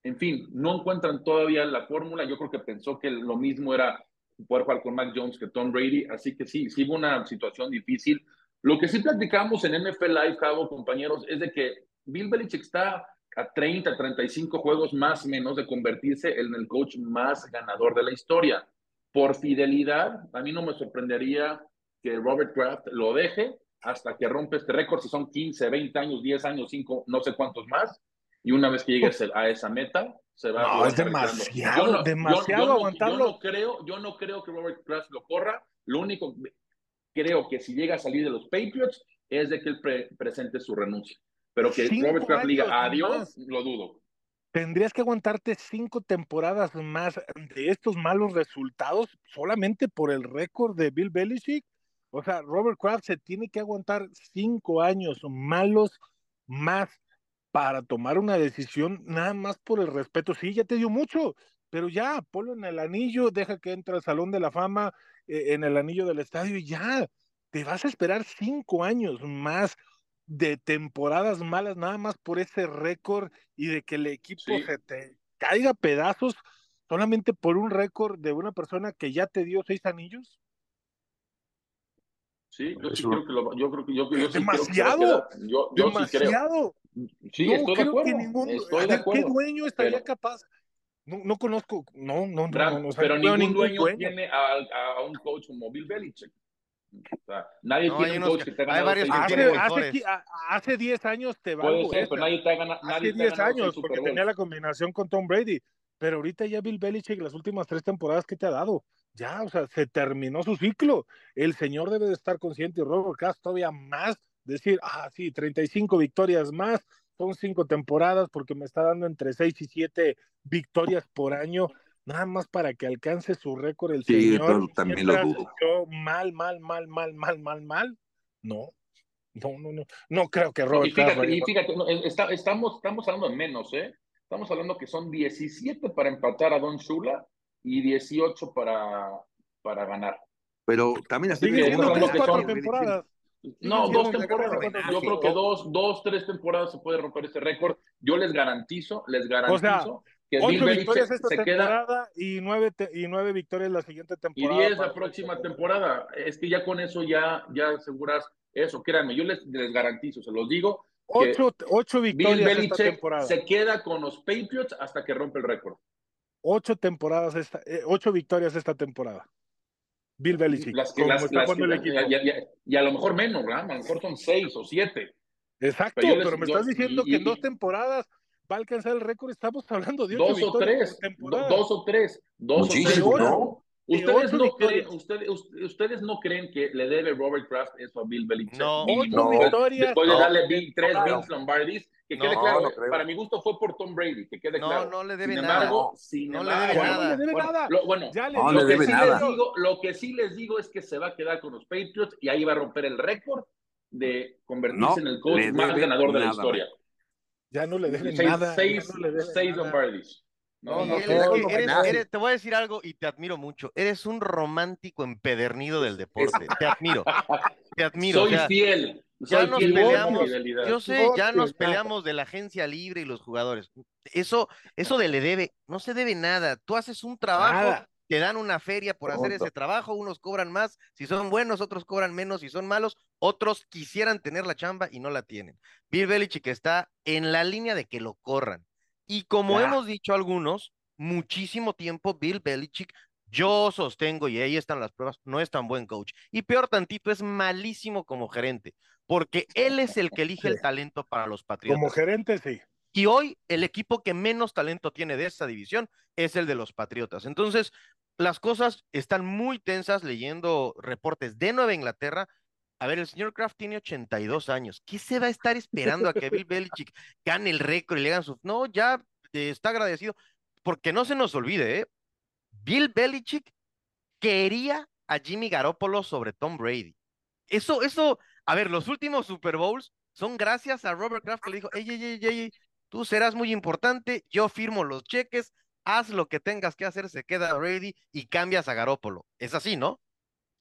En fin, no encuentran todavía la fórmula. Yo creo que pensó que lo mismo era poder jugar con Mac Jones que Tom Brady. Así que sí, sí una situación difícil. Lo que sí platicamos en NFL Live, Cabo, compañeros, es de que Bill Belichick está a 30, 35 juegos más o menos de convertirse en el coach más ganador de la historia. Por fidelidad, a mí no me sorprendería que Robert Kraft lo deje hasta que rompe este récord, si son 15, 20 años, 10 años, 5, no sé cuántos más, y una vez que llegue a esa meta, se va no, es demasiado, demasiado aguantarlo. Yo no, creo, yo no creo que Robert Kraft lo corra, lo único creo que si llega a salir de los Patriots es de que él presente su renuncia. Pero que Robert Kraft diga adiós, lo dudo. Tendrías que aguantarte cinco temporadas más de estos malos resultados solamente por el récord de Bill Belichick. O sea, Robert Kraft se tiene que aguantar cinco años malos más para tomar una decisión nada más por el respeto. Sí, ya te dio mucho, pero ya, ponlo en el anillo, deja que entre al Salón de la Fama, eh, en el anillo del estadio y ya, te vas a esperar cinco años más de temporadas malas nada más por ese récord y de que el equipo se te caiga a pedazos solamente por un récord de una persona que ya te dio seis anillos? Sí, yo sí creo que lo, yo creo que yo, yo demasiado, yo, demasiado. Sí, estoy de acuerdo. ningún, estoy de acuerdo, ¿Qué dueño estaría capaz? No, no conozco, no, no, no, no, pero ningún, ningún dueño, dueño, tiene a, a, un coach como Bill Belichick nadie tiene un coach que te ha varios hace, hace, 10 años te va Puede ser, pero nadie te ha ganado. Hace 10 años, porque tenía la combinación con Tom Brady. Pero ahorita ya Bill Belichick, las últimas tres temporadas que te ha dado, ya, o sea, se terminó su ciclo. El señor debe de estar consciente, y Robert Cast todavía más, decir, ah, sí, 35 victorias más, son cinco temporadas porque me está dando entre 6 y 7 victorias por año nada más para que alcance su récord el sí, señor. también lo dudo. Mal, mal, mal, mal, mal, mal, mal. No, no, no, no. No creo que Robert. Y fíjate, y fíjate estamos, estamos hablando de menos, ¿eh? Estamos hablando que son 17 para empatar a Don Shula y 18 para, para ganar. Pero también así que dos, cuatro temporadas. No, dos temporadas. Yo creo que dos, dos, tres temporadas se puede romper ese récord. Yo les garantizo, les garantizo que Ocho victorias esta temporada y, nueve y nueve victorias la siguiente temporada. Y diez la próxima temporada. Es que ya con eso ya, ya aseguras eso. Créanme, yo les, les garantizo, se los digo. Ocho, ocho victorias esta temporada. Se queda con los Patriots hasta que rompe el récord. Ocho temporadas, esta, eh, ocho victorias esta temporada. Bill Belichick. Las que, las, y, a lo mejor menos, ¿verdad? A lo mejor son seis o siete. Exacto, pero, me estás diciendo que en dos temporadas va a alcanzar el récord, estamos hablando de dos o tres, dos o tres, dos o tres. ¿no? Ustedes no, creen, ustedes, ustedes no creen que le debe Robert Kraft eso a Bill Belichick. No, no. victorias. Después de darle Bill, tres Vince Lombardis, que quede claro, para mi gusto fue por Tom Brady, que quede claro. No, no le debe sin nada. Embargo, sin no embargo, le debe nada. No le debe nada. Lo, bueno, ya le no lo, le que debe sí nada. Les digo, lo que sí les digo es que se va a quedar con los Patriots y ahí va a romper el récord de convertirse en el coach más ganador de la historia. Ya no le deben nada. Seis, no seis Lombardis. No, no, eres, te voy a decir algo y te admiro mucho. Eres un romántico empedernido del deporte. Te admiro. Te admiro. Soy fiel. Ya Soy nos peleamos. Yo sé, ya nos peleamos de la agencia libre y los jugadores. Eso, eso de le debe, no se debe nada. Tú haces un trabajo, te dan una feria por hacer ese trabajo, unos cobran más, si son buenos, otros cobran menos, si son malos, otros quisieran tener la chamba y no la tienen. Bill Belichick está en la línea de que lo corran. Y como hemos dicho algunos, muchísimo tiempo Bill Belichick, yo sostengo, y ahí están las pruebas, no es tan buen coach. Y peor tantito, es malísimo como gerente, porque él es el que elige el talento para los Patriotas. Como gerente, sí. Y hoy el equipo que menos talento tiene de esta división es el de los Patriotas. Entonces, las cosas están muy tensas leyendo reportes de Nueva Inglaterra. A ver, el señor Kraft tiene 82 años. ¿Qué se va a estar esperando a que Bill Belichick gane el récord y le hagan su... No, ya eh, está agradecido. Porque no se nos olvide, ¿eh? Bill Belichick quería a Jimmy Garoppolo sobre Tom Brady. Eso, eso, a ver, los últimos Super Bowls son gracias a Robert Kraft que le dijo, ey, ey, ey, ey, tú serás muy importante, yo firmo los cheques, haz lo que tengas que hacer, se queda Brady y cambias a Garópolo. Es así, ¿no?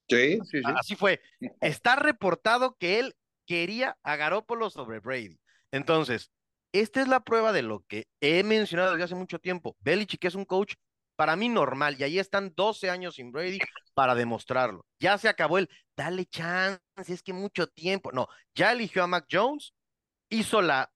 Sí, sí, sí. Así fue. Está reportado que él quería a Garópolo sobre Brady. Entonces, esta es la prueba de lo que he mencionado desde hace mucho tiempo. Belichick es un coach para mí normal y ahí están 12 años sin Brady para demostrarlo. Ya se acabó el dale chance, es que mucho tiempo. No, ya eligió a Mac Jones, hizo la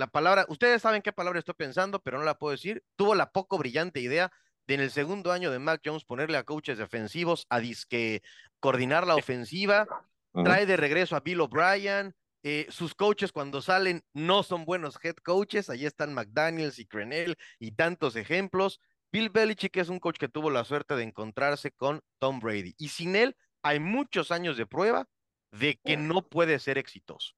la palabra, ustedes saben qué palabra estoy pensando, pero no la puedo decir. Tuvo la poco brillante idea de en el segundo año de Mac Jones ponerle a coaches defensivos a disque coordinar la ofensiva. Trae de regreso a Bill O'Brien. Eh, sus coaches cuando salen no son buenos head coaches. Ahí están McDaniels y Crenell y tantos ejemplos. Bill Belichick es un coach que tuvo la suerte de encontrarse con Tom Brady. Y sin él hay muchos años de prueba de que no puede ser exitoso.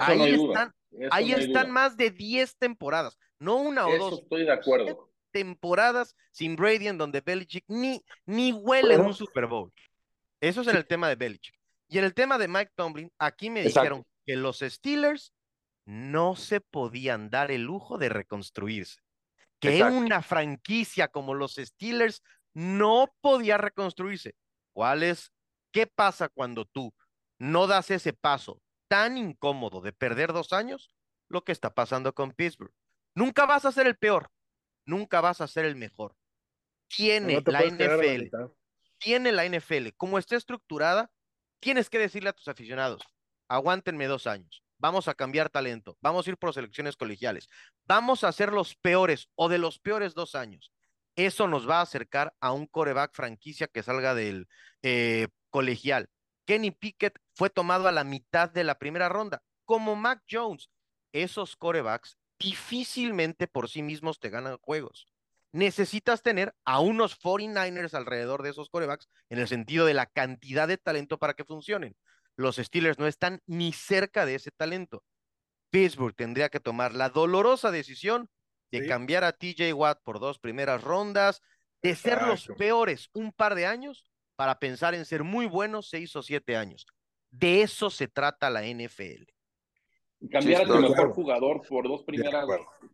ahí están, Ahí están más de 10 temporadas, no una o Eso dos. Estoy de acuerdo. Temporadas sin Brady en donde Belichick ni, ni huele en un Super Bowl. Eso es en el tema de Belichick. Y en el tema de Mike Tomlin, aquí me dijeron que los Steelers no se podían dar el lujo de reconstruirse. Que una franquicia como los Steelers no podía reconstruirse. ¿Cuál es? ¿Qué pasa cuando tú no das ese paso tan incómodo de perder dos años lo que está pasando con Pittsburgh. Nunca vas a ser el peor, nunca vas a ser el mejor. Tiene la NFL, tiene la NFL, como está estructurada, tienes que decirle a tus aficionados, aguántenme dos años, vamos a cambiar talento, vamos a ir por selecciones colegiales, vamos a ser los peores o de los peores dos años. Eso nos va a acercar a un coreback franquicia que salga del eh, colegial. Kenny Pickett fue tomado a la mitad de la primera ronda, como Mac Jones. Esos corebacks difícilmente por sí mismos te ganan juegos. Necesitas tener a unos 49ers alrededor de esos corebacks en el sentido de la cantidad de talento para que funcionen. Los Steelers no están ni cerca de ese talento. Pittsburgh tendría que tomar la dolorosa decisión de cambiar a TJ Watt por dos primeras rondas, de ser los peores un par de años para pensar en ser muy buenos seis o siete años. De eso se trata la NFL. Cambiar a tu mejor jugador por dos primeras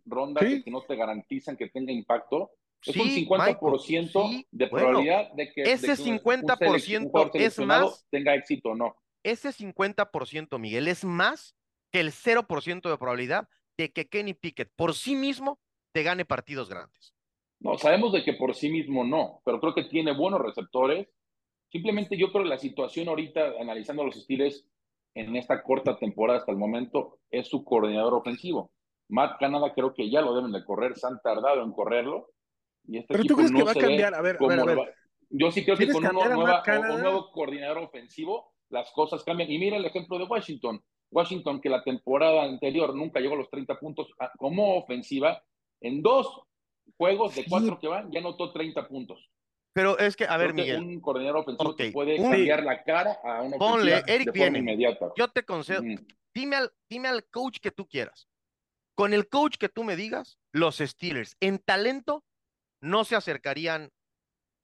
rondas que no te garantizan que tenga impacto. Es un 50% de probabilidad de que ese 50% es más tenga éxito o no. Ese 50%, Miguel, es más que el 0% de probabilidad de que Kenny Pickett por sí mismo te gane partidos grandes. No, sabemos de que por sí mismo no, pero creo que tiene buenos receptores Simplemente yo creo que la situación ahorita, analizando los estilos en esta corta temporada hasta el momento, es su coordinador ofensivo. Matt Canada creo que ya lo deben de correr, se han tardado en correrlo. Y este Pero tú crees que va a cambiar, a ver, a ver, a ver. Yo sí creo que con uno, nueva, un nuevo coordinador ofensivo las cosas cambian. Y mira el ejemplo de Washington. Washington, que la temporada anterior nunca llegó a los 30 puntos ah, como ofensiva, en dos juegos de cuatro que van, ya anotó 30 puntos. Pero es que, a ver, Miguel. Un coordinador ofensivo puede cambiar la cara a una Ponle, Eric de forma inmediata. Yo te concedo. dime, al, dime al coach que tú quieras. Con el coach que tú me digas, los Steelers en talento no se acercarían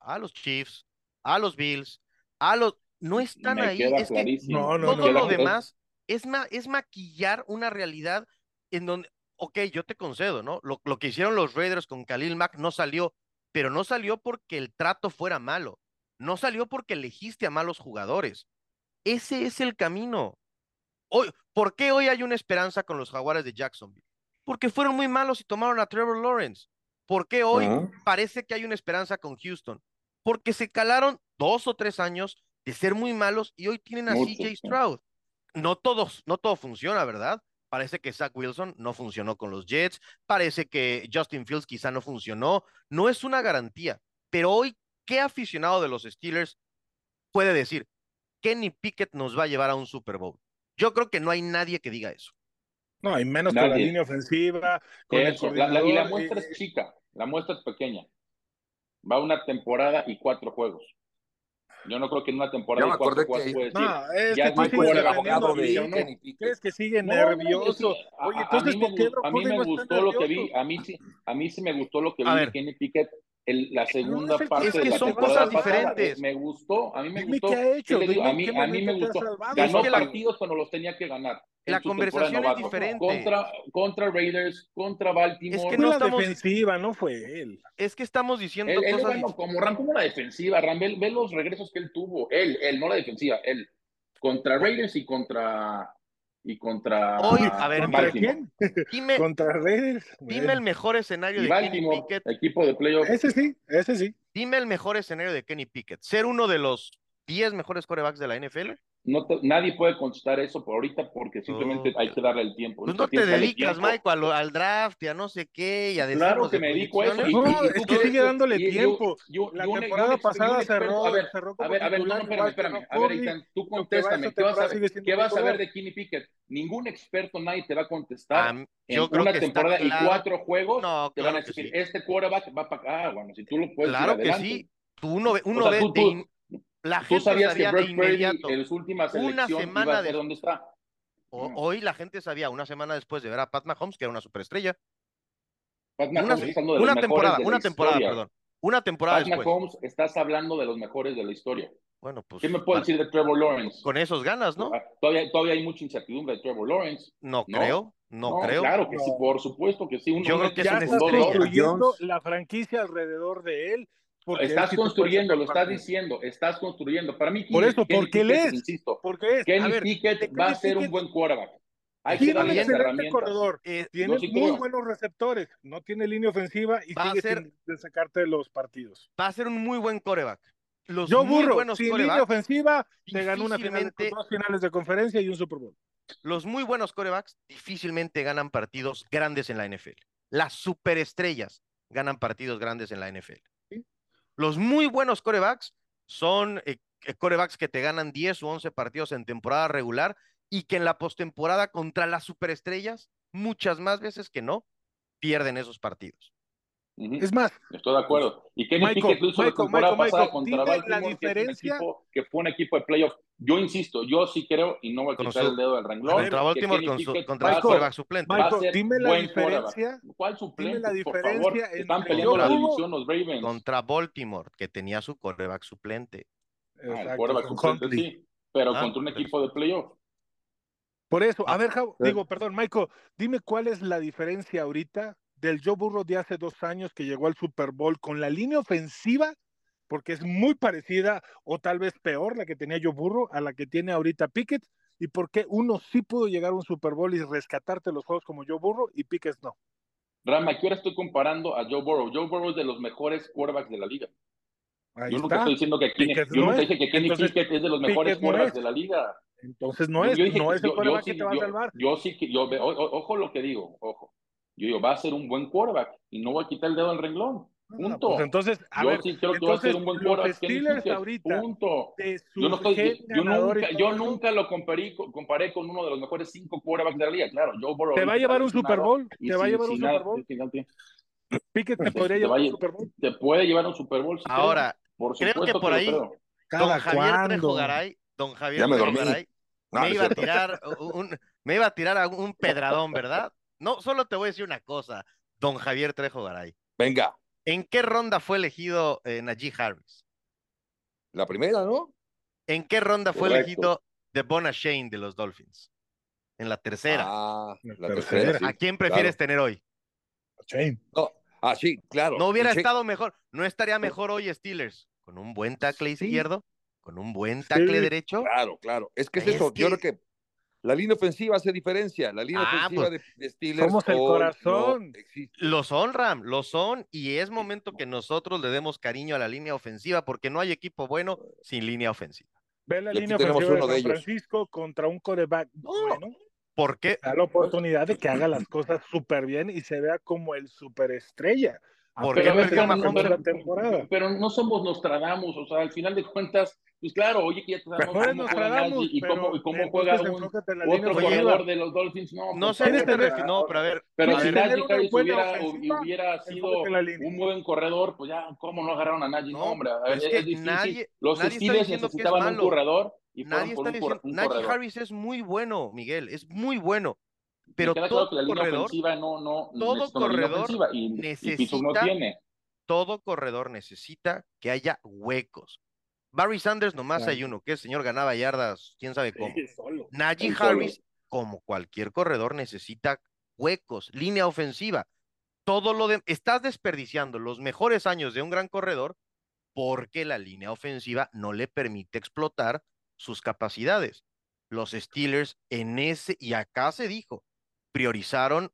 a los Chiefs, a los Bills, a los. No están ahí. Es que no, no, todo lo demás es, ma, es maquillar una realidad en donde. Ok, yo te concedo, ¿no? Lo, lo que hicieron los Raiders con Khalil Mack no salió pero no salió porque el trato fuera malo, no salió porque elegiste a malos jugadores. Ese es el camino. Hoy, ¿Por qué hoy hay una esperanza con los jaguares de Jacksonville? Porque fueron muy malos y tomaron a Trevor Lawrence. ¿Por qué hoy parece que hay una esperanza con Houston? Porque se calaron dos o tres años de ser muy malos y hoy tienen a CJ Stroud. No todos, no todo funciona, ¿verdad? Parece que Zach Wilson no funcionó con los Jets. Parece que Justin Fields quizá no funcionó. No es una garantía. Pero hoy, ¿qué aficionado de los Steelers puede decir? Kenny Pickett nos va a llevar a un Super Bowl. Yo creo que no hay nadie que diga eso. No, y menos con la Nadie. línea ofensiva, con el Eso, la- la- y la muestra eh, es chica, la muestra es pequeña. Va una temporada y cuatro juegos. Yo no creo que en una temporada Ya y cuatro que- decir. No, es ya que es tú el abogado de. ¿Crees que sigue No, nervioso? Oye, a entonces, mí me ¿por qué a mí me gustó lo que vi, a mí sí, a mí sí me gustó lo que A vi de Kenny Pickett el- la segunda es el parte Es que de la son temporada cosas pasada. diferentes. Me gustó, a mí me Dime gustó. qué ha hecho, A mí, a me gustó. Ganó Es que la- partidos cuando los tenía que ganar. La conversación es diferente. Contra, contra Raiders, contra Baltimore. Es que no la estamos- defensiva, no fue él. Es que estamos diciendo Él, él cosas bueno, como Ram, como la defensiva, Ram, ve, ve los regresos que él tuvo, él, él, no la defensiva, él, contra Raiders y contra y contra Hoy, a ver, ¿Contra Baltimore. quién? Dime, Contra Raiders. dime el mejor escenario Y de Kenny Baltimore, Pickett. equipo de playoff. Ese sí, ese sí. Dime el mejor escenario de Kenny Pickett. Ser uno de los 10 mejores corebacks de la NFL. No te- nadie puede contestar eso por ahorita porque simplemente Oh, hay que darle el tiempo. Pues O sea, no te dedicas. Michael, al draft y a no sé qué y a Claro que de me dedico a eso. y- No, y- es que sigue dándole tiempo. La temporada pasada cerró, a ver, cerró A ver, a ver, no, espérame, espérame. A ver. Eitan, tú va contéstame. ¿Qué vas a ¿qué vas a titular. ver de Kenny Pickett? Ningún experto, nadie te va a contestar. En yo creo una que temporada y claro- cuatro juegos No, te van a decir, sí. este quarterback va para acá. Ah, bueno, si tú lo puedes Claro que sí. Tú uno ve, uno ve tú- tú- la Tú gente sabías que sabía de Brock Purdy en su última Una selección semana iba a ser de- donde está. O- No. hoy la gente sabía una semana después de ver a Pat Mahomes que era una superestrella. Pat Una, Mahomes de una temporada, de una temporada, historia. perdón. Una temporada Pat después. Mahomes, estás hablando de los mejores de la historia. Bueno, pues ¿Qué me puedes para- decir de Trevor Lawrence? con esos ganas, ¿no? Ah, Todavía, todavía hay mucha incertidumbre de Trevor Lawrence. No, ¿no? creo, no, creo. Claro que sí, No. por supuesto que sí. Uno- Yo creo que es Ya una estrella. la franquicia alrededor de él. Porque Estás construyendo, lo estás diciendo, estás construyendo. Para mí, Por eso, Kenny porque él es. Insisto, Porque es, a Kenny ver, Pickett va a ser un buen quarterback. Hay que tiene un darle las excelente corredor, Eh, tiene muy buenos receptores, no tiene línea ofensiva y Va a sigue ser- sin de sacarte los partidos. va a ser un muy buen coreback. Los Yo muy burro, buenos sin línea ofensiva, te ganó una final, difícilmente- dos finales de conferencia y un Super Bowl. los muy buenos corebacks difícilmente ganan partidos grandes en la NFL. Las superestrellas ganan partidos grandes en la NFL. Los muy buenos corebacks son eh, eh, corebacks que te ganan 10 o 11 partidos en temporada regular y que en la postemporada contra las superestrellas, muchas más veces que no, pierden esos partidos. Ujú. Es más, Estoy de acuerdo. Y Kenny Michael, Pickett lo hizo la Michael, temporada Michael, pasada Michael, contra dime la Baltimore, que, diferencia. equipo, que fue un equipo de playoff. Yo insisto, yo sí creo, y no voy a quitar su- el dedo del renglón. contra Baltimore, con su- contra coreback suplente. dime la diferencia. ¿Cuál suplente? la Por favor, diferencia están peleando la división los Ravens. Contra Baltimore, que tenía su coreback suplente. Ah, el Exacto, quarterback con suplente sí, pero Ah, contra un pero- equipo de playoff. Por eso, a Ah, ver, sí. digo, perdón, Michael, dime cuál es la diferencia ahorita del Joe Burrow de hace dos años que llegó al Super Bowl con la línea ofensiva, porque es muy parecida o tal vez peor la que tenía Joe Burrow a la que tiene ahorita Pickett, y por qué uno sí pudo llegar a un Super Bowl y rescatarte los juegos como Joe Burrow y Pickett no. Rama, ¿qué hora estoy comparando a Joe Burrow? Joe Burrow es de los mejores quarterbacks de la liga. Ahí yo nunca está. estoy diciendo que Kenny, Pickett yo no nunca es. dije que Kenny Entonces, Pickett es de los mejores no quarterbacks es. de la liga. Entonces no Yo- es, yo dije no es el quarterback que te va a salvar. Yo sí que, yo, o- ojo lo que digo, ojo. Yo digo, va a ser un buen quarterback y no voy a quitar el dedo del renglón. Punto. pues entonces, a yo ver, sí creo que va a ser un buen quarterback. Steelers ahorita Punto. Yo no estoy, yo nunca, yo nunca lo comparé, comparé con uno de los mejores cinco quarterbacks de la liga. Claro, Joe Burrow. ¿Te va a llevar un Super Bowl? ¿Te va a llevar un Super Bowl? Pickett te podría va llevar un Super Bowl. Te puede llevar un Super Bowl. Ahora, por creo que por ahí- creo. don ¿Cada Javier Trejo cuándo? Garay, don Javier Ya me iba a tirar un, me iba a tirar a un pedradón, ¿verdad? No, solo te voy a decir una cosa, don Javier Trejo Garay. Venga, ¿En qué ronda fue elegido eh, Najee Harris? la primera, ¿no? ¿En qué ronda fue elegido Devon Shane de los Dolphins? En la tercera. Ah, La la tercera. tercera. sí, ¿A quién prefieres claro. tener hoy? Shane. No, ah, sí, claro. No hubiera estado mejor, no estaría mejor hoy Steelers con un buen tackle Sí. izquierdo, con un buen tackle Sí. derecho. Claro, claro. Es que es, Es eso. Yo creo que la línea ofensiva hace diferencia. La línea Ah, ofensiva pues, de, de Steelers. somos el corazón. no. Lo son, Ram, lo son, y es momento que nosotros le demos cariño a la línea ofensiva, porque no hay equipo bueno sin línea ofensiva. Ve la Y línea ofensiva de uno de San. Francisco contra un coreback bueno. ¿Por qué? Da la oportunidad de que haga las cosas súper bien y se vea como el superestrella. ¿Por Pero qué no perdió Mahomes? en la temporada. Pero no somos Nostradamus, o sea, al final de cuentas, pues claro, oye, que ya sabemos cómo juega y pero cómo, y cómo juega un, otro corredor de los Dolphins. No, No por sé a qué favor, te o sea, refieres, no, pero a ver. Pero si tener Najee Harris hubiera, ofensiva, hubiera sido un buen corredor, pues ya, ¿cómo no agarraron a Najee? No, No, hombre, pero es, es que es difícil. nadie- Los Steelers necesitaban un corredor y fueron Nadie por está un, diciendo. Najee. Harris es muy bueno, Miguel, es muy bueno. Pero todo claro que la línea corredor, ofensiva no, no todo corredor y, no necesita- tiene. todo corredor necesita que haya huecos. Barry Sanders nomás hay uno, que el señor ganaba yardas, quién sabe cómo. Sí. Najee solo. Harris, como cualquier corredor, necesita huecos, línea ofensiva. Todo lo de. Estás desperdiciando los mejores años de un gran corredor porque la línea ofensiva no le permite explotar sus capacidades. Los Steelers en ese, y acá se dijo, priorizaron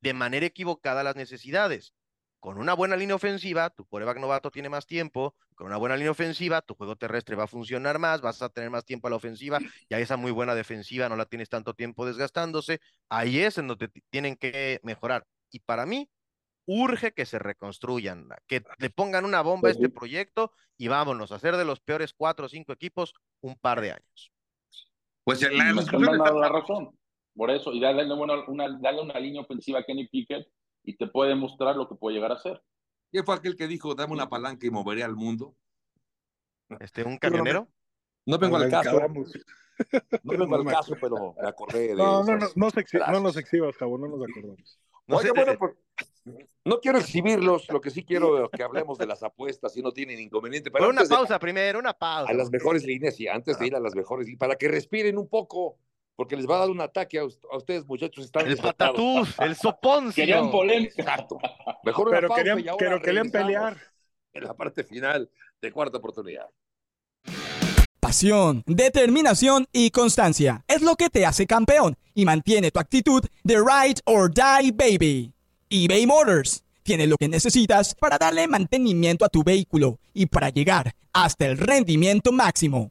de manera equivocada las necesidades. Con una buena línea ofensiva, tu coreback novato tiene más tiempo. Con una buena línea ofensiva, tu juego terrestre va a funcionar más, vas a tener más tiempo a la ofensiva. Y a esa muy buena defensiva no la tienes tanto tiempo desgastándose. Ahí es en donde tienen que mejorar. Y para mí, urge que se reconstruyan, que le pongan una bomba a este proyecto y vámonos a hacer de los peores cuatro o cinco equipos un par de años. Pues la están está- dando la razón. Por eso, y darle una, una, darle una línea ofensiva a Kenny Pickett y te puede mostrar lo que puede llegar a ser. ¿Quién fue aquel que dijo, dame una palanca y moveré al mundo? Este, un camionero. No vengo al caso, no vengo No al caso, pero me acordé de No, no, no, no, no nos exhibas, Jabo, no nos acordamos. Sé, bueno, eh, pues, no quiero exhibirlos, lo que sí quiero es que hablemos de las apuestas, si no tienen inconveniente. Pero Pero una antes de- pausa primero, una pausa. a las mejores líneas y antes de ir a las mejores líneas, para que respiren un poco, porque les va a dar un ataque a, us- a ustedes, muchachos. Están El patatús, el soponcio. Querían polémica. Exacto. Mejor Pero pausa querían, y ahora pero querían pelear. En la parte final de cuarta oportunidad. Pasión, determinación y constancia es lo que te hace campeón y mantiene tu actitud de ride or die baby. eBay Motors tiene lo que necesitas para darle mantenimiento a tu vehículo y para llegar hasta el rendimiento máximo.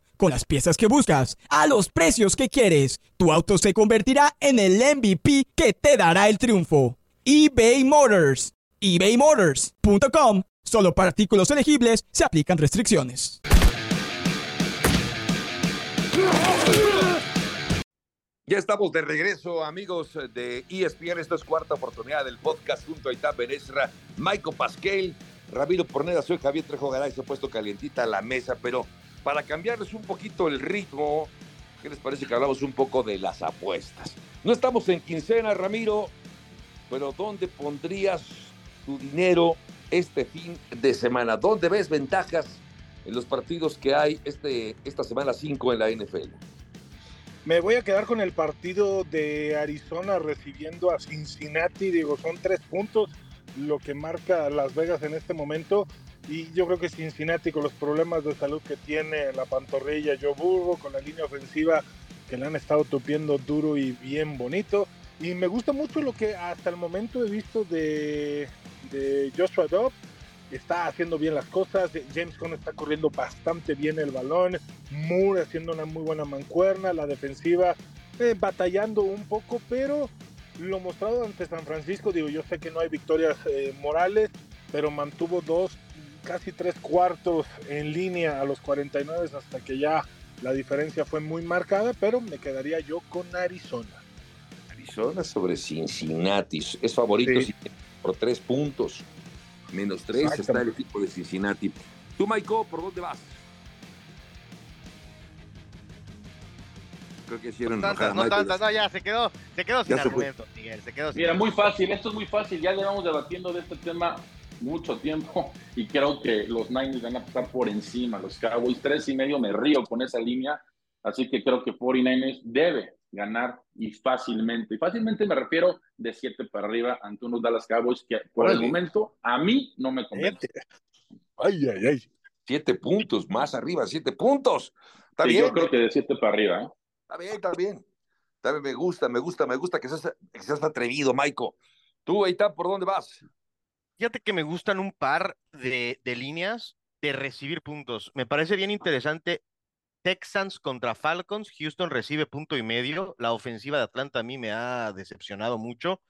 Con las piezas que buscas, a los precios que quieres, tu auto se convertirá en el MVP que te dará el triunfo. eBay Motors. ebaymotors.com. Solo para artículos elegibles se aplican restricciones. Ya estamos de regreso, amigos de ESPN. Esta es cuarta oportunidad del podcast junto a Itán Benesra, Michael Pasquel, Ramiro Porneda. Soy Javier Trejo Garay. Se ha puesto calientita la mesa, pero para cambiarles un poquito el ritmo, ¿qué les parece que hablamos un poco de las apuestas? No estamos en quincena, Ramiro, pero ¿dónde pondrías tu dinero este fin de semana? ¿Dónde ves ventajas en los partidos que hay este, esta semana 5 en la NFL? Me voy a quedar con el partido de Arizona recibiendo a Cincinnati. Digo, son tres puntos lo que marca Las Vegas en este momento. Y yo creo que Cincinnati, con los problemas de salud que tiene en la pantorrilla, Joe Burrow, con la línea ofensiva que le han estado tupiendo duro y bien bonito. Y me gusta mucho lo que hasta el momento he visto de, Joshua Dobbs. Está haciendo bien las cosas. James Conner está corriendo bastante bien el balón. Moore haciendo una muy buena mancuerna. La defensiva eh, batallando un poco, pero lo mostrado ante San Francisco, digo, yo sé que no hay victorias eh, morales, pero mantuvo dos, casi tres cuartos en línea a los 49 hasta que ya la diferencia fue muy marcada, pero me quedaría yo con Arizona. Arizona sobre Cincinnati. Es favorito Sí. por tres puntos. Menos tres está el equipo de Cincinnati. Tú, Maiko, ¿por dónde vas? Creo que hicieron No tantas, no tantas, no, ya se quedó, se quedó sin argumentos, Miguel, se quedó sin Mira, muy fácil, esto es muy fácil. Ya llevamos debatiendo de este tema mucho tiempo y creo que los Niners van a pasar por encima. Los Cowboys, tres y medio, me río con esa línea. Así que creo que 49ers debe ganar y fácilmente. Y fácilmente me refiero de siete para arriba ante unos Dallas Cowboys que por el Órale. momento a mí no me convence. Ay, ay, ay. Siete puntos, más arriba, siete puntos. Está Sí, bien. yo creo que de siete para arriba, ¿eh? Está bien, está bien. Bien, me gusta, me gusta, me gusta que seas, que seas atrevido, Maiko. Tú, Eitan, ¿por dónde vas? Fíjate que me gustan un par de, de líneas de recibir puntos. Me parece bien interesante. Texans contra Falcons. Houston recibe punto y medio. La ofensiva de Atlanta a mí me ha decepcionado mucho.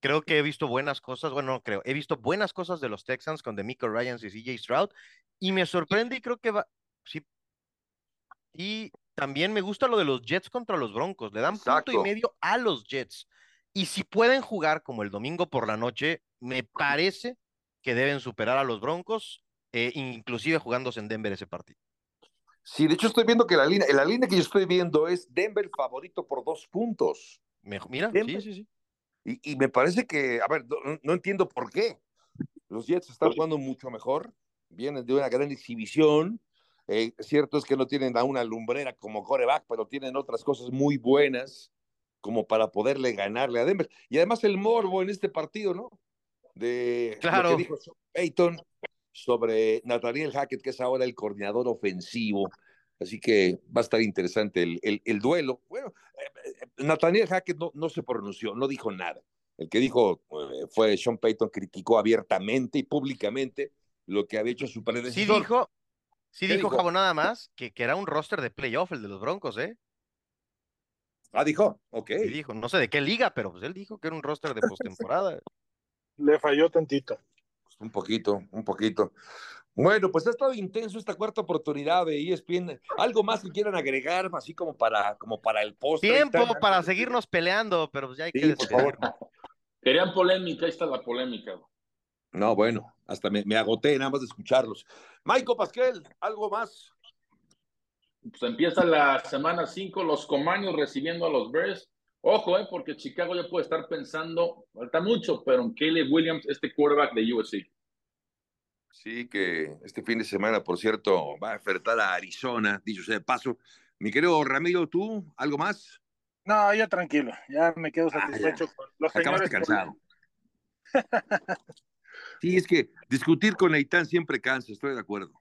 Creo que he visto buenas cosas. Bueno, no creo. He visto buenas cosas de los Texans con Demico Ryans y CJ Stroud. Y me sorprende y creo que va. Sí. Y también me gusta lo de los Jets contra los Broncos. Le dan punto y medio a los Jets. Y si pueden jugar como el domingo por la noche, me parece que deben superar a los Broncos, eh, inclusive jugándose en Denver ese partido. Sí, de hecho estoy viendo que la línea, la línea que yo estoy viendo es Denver favorito por dos puntos. Me- mira, Denver. sí, sí, sí. Y, y me parece que, a ver, no, no entiendo por qué. Los Jets están jugando mucho mejor, vienen de una gran exhibición. Eh, cierto es que no tienen a una lumbrera como coreback, pero tienen otras cosas muy buenas como para poderle ganarle a Denver. Y además el morbo en este partido, ¿no? De lo Claro. que dijo Sean Payton sobre Nathaniel Hackett, que es ahora el coordinador ofensivo. Así que va a estar interesante el, el- el duelo. Bueno, eh, Nathaniel Hackett no, no se pronunció, no dijo nada. El que dijo eh, fue Sean Payton, criticó abiertamente y públicamente lo que había hecho su Sí predecesor. dijo, sí ¿Qué dijo? Jabo nada más que, que era un roster de playoff el de los Broncos, ¿eh? Ah, dijo, ok. Sí dijo, no sé de qué liga, pero pues él dijo que era un roster de postemporada. Le falló tantito. Un poquito, un poquito. Bueno, pues ha estado intenso esta cuarta oportunidad de ESPN. ¿Algo más que quieran agregar, así como para, como para el postre? Tiempo para seguirnos peleando, pero pues ya hay que Sí, por favor. Querían polémica, ahí está la polémica. No, bueno, hasta me, me agoté nada más de escucharlos. Michael Pasquel, ¿algo más? Pues empieza la semana 5, los Comaños recibiendo a los Bears. Ojo, eh, porque Chicago ya puede estar pensando, falta mucho, pero en Caleb Williams, este quarterback de USC. Sí, que este fin de semana, por cierto, va a enfrentar a Arizona, dicho sea de paso. Mi querido Ramiro, ¿tú algo más? No, ya tranquilo, ya me quedo Ah, satisfecho con los Acabaste señores. cansado. Sí, es que discutir con Eitan siempre cansa, estoy de acuerdo.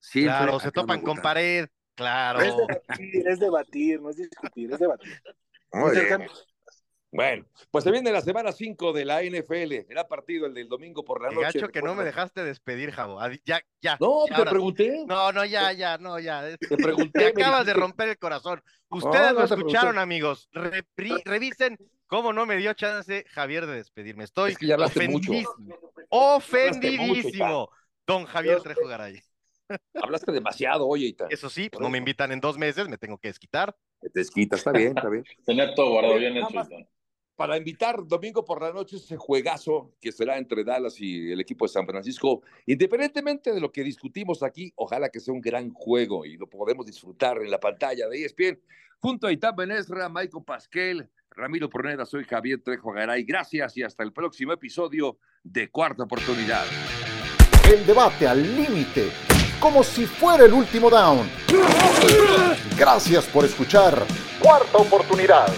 Siempre Claro, se topan con pared, claro. Es debatir, es debatir, no es discutir, es debatir. Muy bien. Bueno, pues se viene la semana 5 de la NFL. Será partido el del domingo por la Qué noche. gacho que no me dejaste despedir, Jabo. Adi- Ya, ya. No, ya, te ahora- pregunté. No, no, ya, ya, no, ya. Te pregunté. Me acabas de romper el corazón. Ustedes no lo te escucharon, pregunté. amigos. Repri- revisen cómo no me dio chance Javier de despedirme. Estoy Es que ya hablaste mucho. ofendidísimo. mucho, Ofendidísimo. Don Javier Trejo Garay. Hablaste demasiado, oye, Eitan. Eso sí, pues no me invitan en dos meses, me tengo que desquitar. Te desquitas, está bien, está bien. Tenía todo guardado bien hecho. Para invitar domingo por la noche ese juegazo que será entre Dallas y el equipo de San Francisco, independientemente de lo que discutimos aquí, ojalá que sea un gran juego y lo podemos disfrutar en la pantalla de ESPN. Junto a Itán Benesra, Michael Pasquel, Ramiro Porneda, soy Javier Trejo Garay. Gracias y hasta el próximo episodio de Cuarta Oportunidad. El debate al límite, como si fuera el último down. Gracias por escuchar Cuarta Oportunidad.